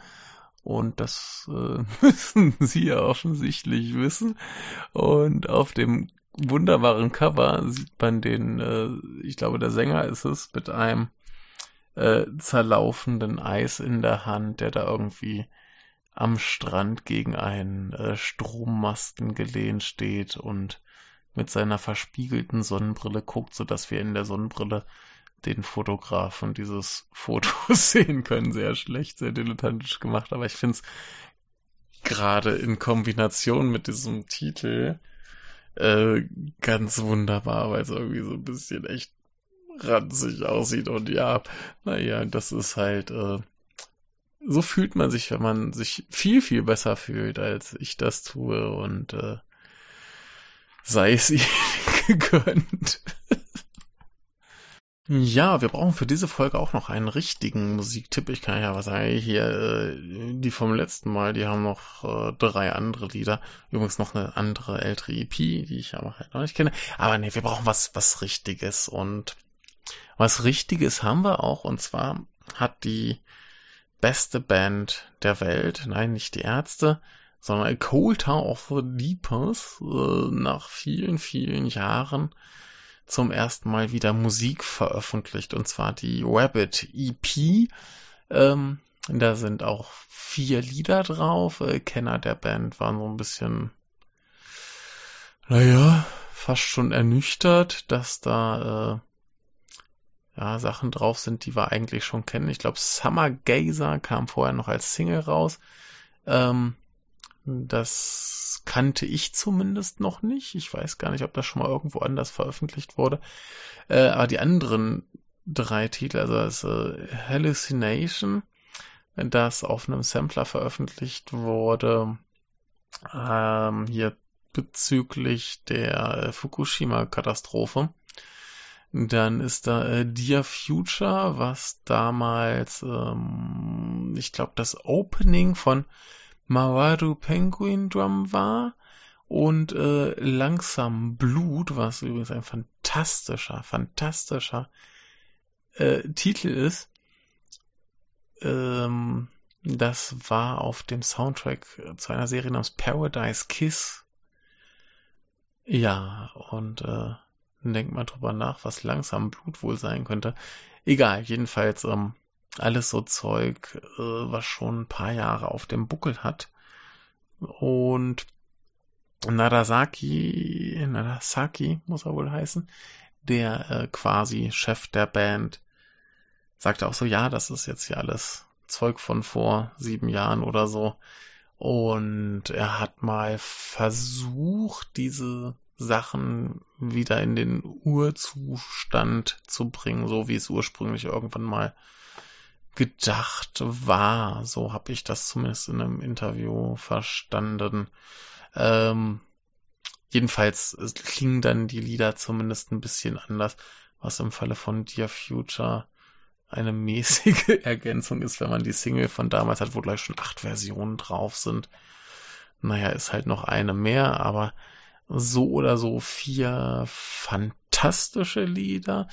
Speaker 1: Und das äh, müssen Sie ja offensichtlich wissen. Und auf dem wunderbaren Cover sieht man den, äh, ich glaube, der Sänger ist es, mit einem äh, zerlaufenden Eis in der Hand, der da irgendwie am Strand gegen einen äh, Strommasten gelehnt steht und mit seiner verspiegelten Sonnenbrille guckt, so dass wir in der Sonnenbrille den Fotografen dieses Fotos sehen können. Sehr schlecht, sehr dilettantisch gemacht, aber ich finde es gerade in Kombination mit diesem Titel äh, ganz wunderbar, weil es irgendwie so ein bisschen echt ranzig aussieht und ja, naja, das ist halt, äh, so fühlt man sich, wenn man sich viel, viel besser fühlt, als ich das tue und äh, sei es ihnen gegönnt. Ja, wir brauchen für diese Folge auch noch einen richtigen Musiktipp. Ich kann ja was sagen, hier, äh, die vom letzten Mal, die haben noch äh, drei andere Lieder. Übrigens noch eine andere ältere EP, die ich aber halt noch nicht kenne. Aber nee, wir brauchen was, was Richtiges. Und was Richtiges haben wir auch. Und zwar hat die beste Band der Welt, nein, nicht die Ärzte, sondern Cold Town of the Deepers, äh, nach vielen, vielen Jahren zum ersten Mal wieder Musik veröffentlicht, und zwar die Rabbit EP. Ähm, da sind auch vier Lieder drauf. Äh, Kenner der Band waren so ein bisschen, naja, fast schon ernüchtert, dass da äh, ja, Sachen drauf sind, die wir eigentlich schon kennen. Ich glaube, Summer Gazer kam vorher noch als Single raus. Ähm, das kannte ich zumindest noch nicht. Ich weiß gar nicht, ob das schon mal irgendwo anders veröffentlicht wurde. Äh, aber die anderen drei Titel, also das äh, Hallucination, das auf einem Sampler veröffentlicht wurde, ähm, hier bezüglich der äh, Fukushima-Katastrophe. Dann ist da äh, Dear Future, was damals, ähm, ich glaube, das Opening von Mawaru Penguin Drum war und äh, Langsam Blut, was übrigens ein fantastischer, fantastischer äh, Titel ist. Ähm, das war auf dem Soundtrack zu einer Serie namens Paradise Kiss. Ja, und äh, denkt mal drüber nach, was langsam Blut wohl sein könnte. Egal, jedenfalls ähm, alles so Zeug, äh, was schon ein paar Jahre auf dem Buckel hat. Und Nagasaki, Nagasaki muss er wohl heißen, der äh, quasi Chef der Band, sagte auch so, ja, das ist jetzt hier alles Zeug von vor sieben Jahren oder so. Und er hat mal versucht, diese Sachen wieder in den Urzustand zu bringen, so wie es ursprünglich irgendwann mal gedacht war. So habe ich das zumindest in einem Interview verstanden. Ähm, jedenfalls klingen dann die Lieder zumindest ein bisschen anders, was im Falle von Dear Future eine mäßige Ergänzung ist, wenn man die Single von damals hat, wo gleich schon acht Versionen drauf sind. Naja, ist halt noch eine mehr, aber so oder so vier fantastische Lieder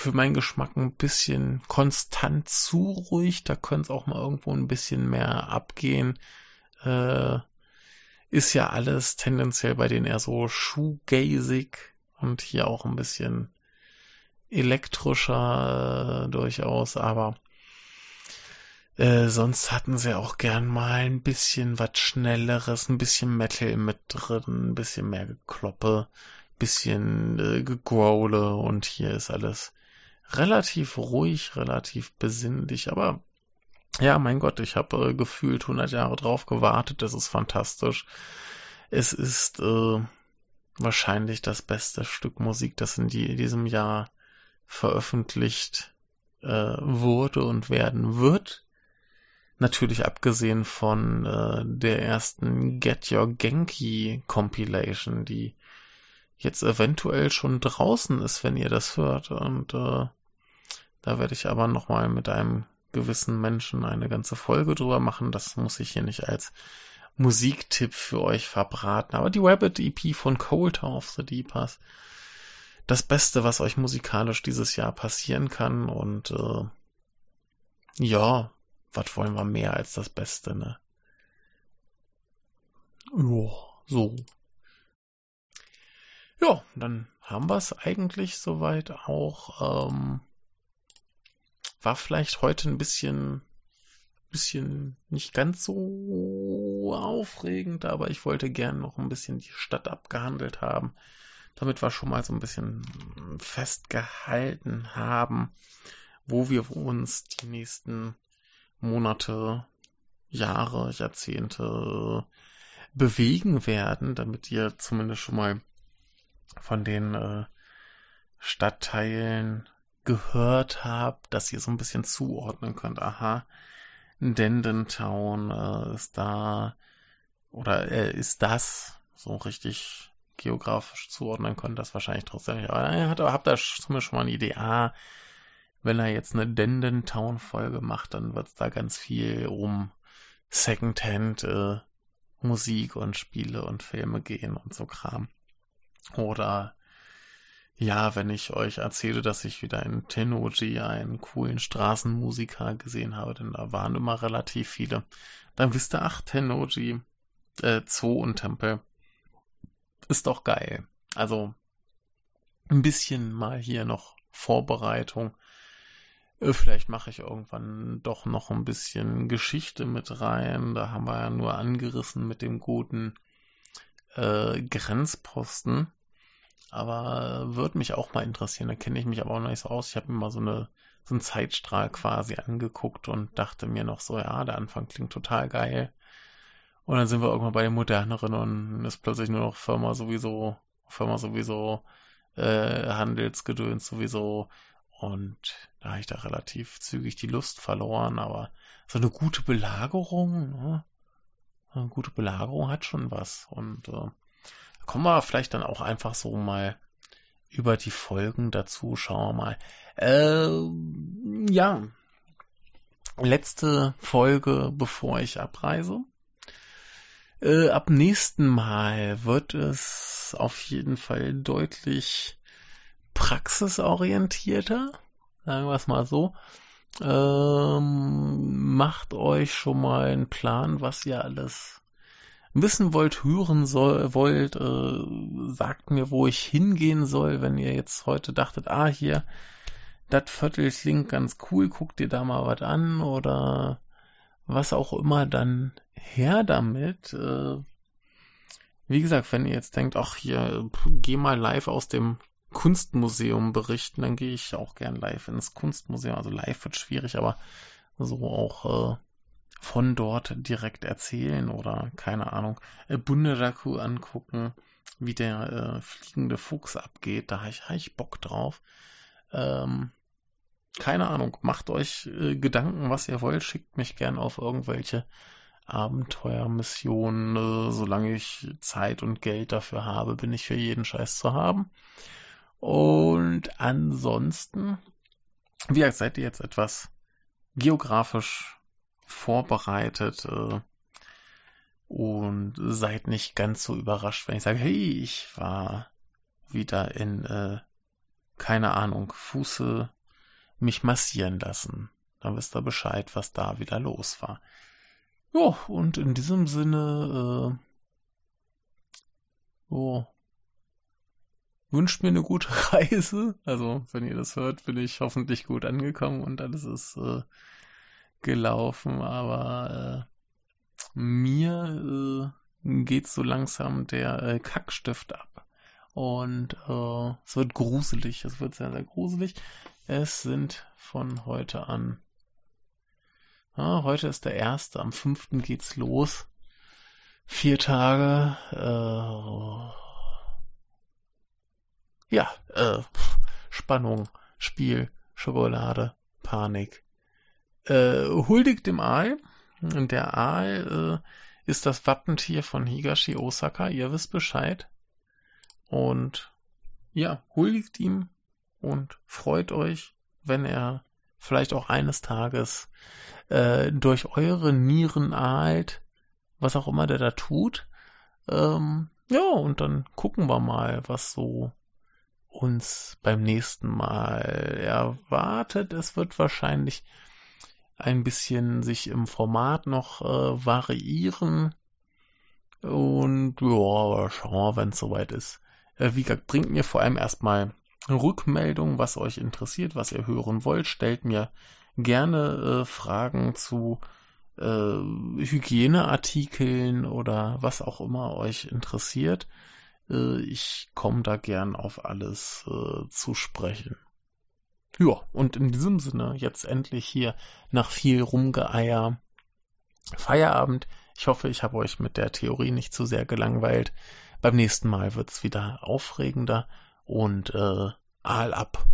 Speaker 1: für meinen Geschmack ein bisschen konstant zu ruhig. Da könnte es auch mal irgendwo ein bisschen mehr abgehen. Äh, ist ja alles tendenziell bei denen eher so shoegazig und hier auch ein bisschen elektrischer äh, durchaus, aber äh, sonst hatten sie auch gern mal ein bisschen was Schnelleres, ein bisschen Metal mit drin, ein bisschen mehr Gekloppe, bisschen äh, Gegrowle und hier ist alles relativ ruhig, relativ besinnlich, aber ja, mein Gott, ich habe äh, gefühlt 100 Jahre drauf gewartet, das ist fantastisch. Es ist äh, wahrscheinlich das beste Stück Musik, das in, die, in diesem Jahr veröffentlicht äh, wurde und werden wird. Natürlich abgesehen von äh, der ersten Get Your Genki Compilation, die jetzt eventuell schon draußen ist, wenn ihr das hört. Und äh, da werde ich aber nochmal mit einem gewissen Menschen eine ganze Folge drüber machen. Das muss ich hier nicht als Musiktipp für euch verbraten. Aber die Rabbit EP von Cold of the Deepers. Das Beste, was euch musikalisch dieses Jahr passieren kann. Und äh, ja, was wollen wir mehr als das Beste, ne? Ja, so. Ja, dann haben wir es eigentlich soweit auch. Ähm, war vielleicht heute ein bisschen, bisschen nicht ganz so aufregend, aber ich wollte gern noch ein bisschen die Stadt abgehandelt haben, damit wir schon mal so ein bisschen festgehalten haben, wo wir uns die nächsten Monate, Jahre, Jahrzehnte bewegen werden, damit ihr zumindest schon mal von den äh, Stadtteilen gehört habt, dass ihr so ein bisschen zuordnen könnt. Aha, Dendentown äh, ist da oder äh, ist das so richtig geografisch zuordnen könnt, das wahrscheinlich trotzdem nicht. Aber ihr habt, habt da zumindest schon mal eine Idee. Ah, wenn er jetzt eine Denden Town Folge macht, dann wird es da ganz viel um Secondhand äh, Musik und Spiele und Filme gehen und so Kram. Oder ja, wenn ich euch erzähle, dass ich wieder in Tennoji einen coolen Straßenmusiker gesehen habe, denn da waren immer relativ viele, dann wisst ihr, ach, Tennoji, äh, Zoo und Tempel ist doch geil. Also ein bisschen mal hier noch Vorbereitung. Äh, vielleicht mache ich irgendwann doch noch ein bisschen Geschichte mit rein. Da haben wir ja nur angerissen mit dem guten äh, Grenzposten. Aber würde mich auch mal interessieren. Da kenne ich mich aber auch noch nicht so aus. Ich habe mir mal so, eine, so einen Zeitstrahl quasi angeguckt und dachte mir noch so, ja, der Anfang klingt total geil. Und dann sind wir irgendwann bei den moderneren und ist plötzlich nur noch Firma sowieso, Firma sowieso, äh, Handelsgedöns sowieso. Und da habe ich da relativ zügig die Lust verloren, aber so eine gute Belagerung, ne? Eine gute Belagerung hat schon was. Und äh, kommen wir vielleicht dann auch einfach so mal über die Folgen dazu. Schauen wir mal. Äh, ja, letzte Folge, bevor ich abreise. Äh, ab nächsten Mal wird es auf jeden Fall deutlich praxisorientierter, sagen wir es mal so. Ähm, macht euch schon mal einen Plan, was ihr alles wissen wollt, hören soll, wollt, äh, sagt mir, wo ich hingehen soll, wenn ihr jetzt heute dachtet, ah, hier, das Viertel klingt ganz cool, guckt ihr da mal was an oder was auch immer, dann her damit. Äh, wie gesagt, wenn ihr jetzt denkt, ach hier, geh mal live aus dem Kunstmuseum berichten, dann gehe ich auch gern live ins Kunstmuseum. Also live wird schwierig, aber so auch äh, von dort direkt erzählen oder keine Ahnung, äh, Bunraku angucken, wie der äh, fliegende Fuchs abgeht. Da habe ich, hab ich Bock drauf. Ähm, keine Ahnung, macht euch äh, Gedanken, was ihr wollt, schickt mich gern auf irgendwelche Abenteuermissionen. Äh, solange ich Zeit und Geld dafür habe, bin ich für jeden Scheiß zu haben. Und ansonsten, wie gesagt, seid ihr jetzt etwas geografisch vorbereitet äh, und seid nicht ganz so überrascht, wenn ich sage, hey, ich war wieder in, äh, keine Ahnung, Fuße mich massieren lassen. Dann wisst ihr Bescheid, was da wieder los war. Ja, und in diesem Sinne, äh, oh, wünscht mir eine gute Reise. Also, wenn ihr das hört, bin ich hoffentlich gut angekommen und alles ist äh, gelaufen. Aber äh, mir äh, geht so langsam der äh, Kackstift ab. Und äh, es wird gruselig. Es wird sehr, sehr gruselig. Es sind von heute an. Ja, heute ist der erste. Am fünften geht's los. Vier Tage. Äh, ja, äh, Spannung, Spiel, Schokolade, Panik. Äh, huldigt dem Aal. Der Aal äh, ist das Wappentier von Higashi Osaka. Ihr wisst Bescheid. Und ja, huldigt ihm und freut euch, wenn er vielleicht auch eines Tages äh, durch eure Nieren ahlt, was auch immer der da tut. Ähm, ja, und dann gucken wir mal, was so uns beim nächsten Mal erwartet. Es wird wahrscheinlich ein bisschen sich im Format noch äh, variieren. Und ja, schauen wir, wenn es soweit ist. Äh, wie gesagt, bringt mir vor allem erstmal Rückmeldung, was euch interessiert, was ihr hören wollt. Stellt mir gerne äh, Fragen zu äh, Hygieneartikeln oder was auch immer euch interessiert. Äh, ich komme da gern auf alles äh, zu sprechen. Ja, und in diesem Sinne jetzt endlich hier nach viel Rumgeeier Feierabend. Ich hoffe, ich habe euch mit der Theorie nicht zu sehr gelangweilt. Beim nächsten Mal wird's wieder aufregender und äh, Aal ab.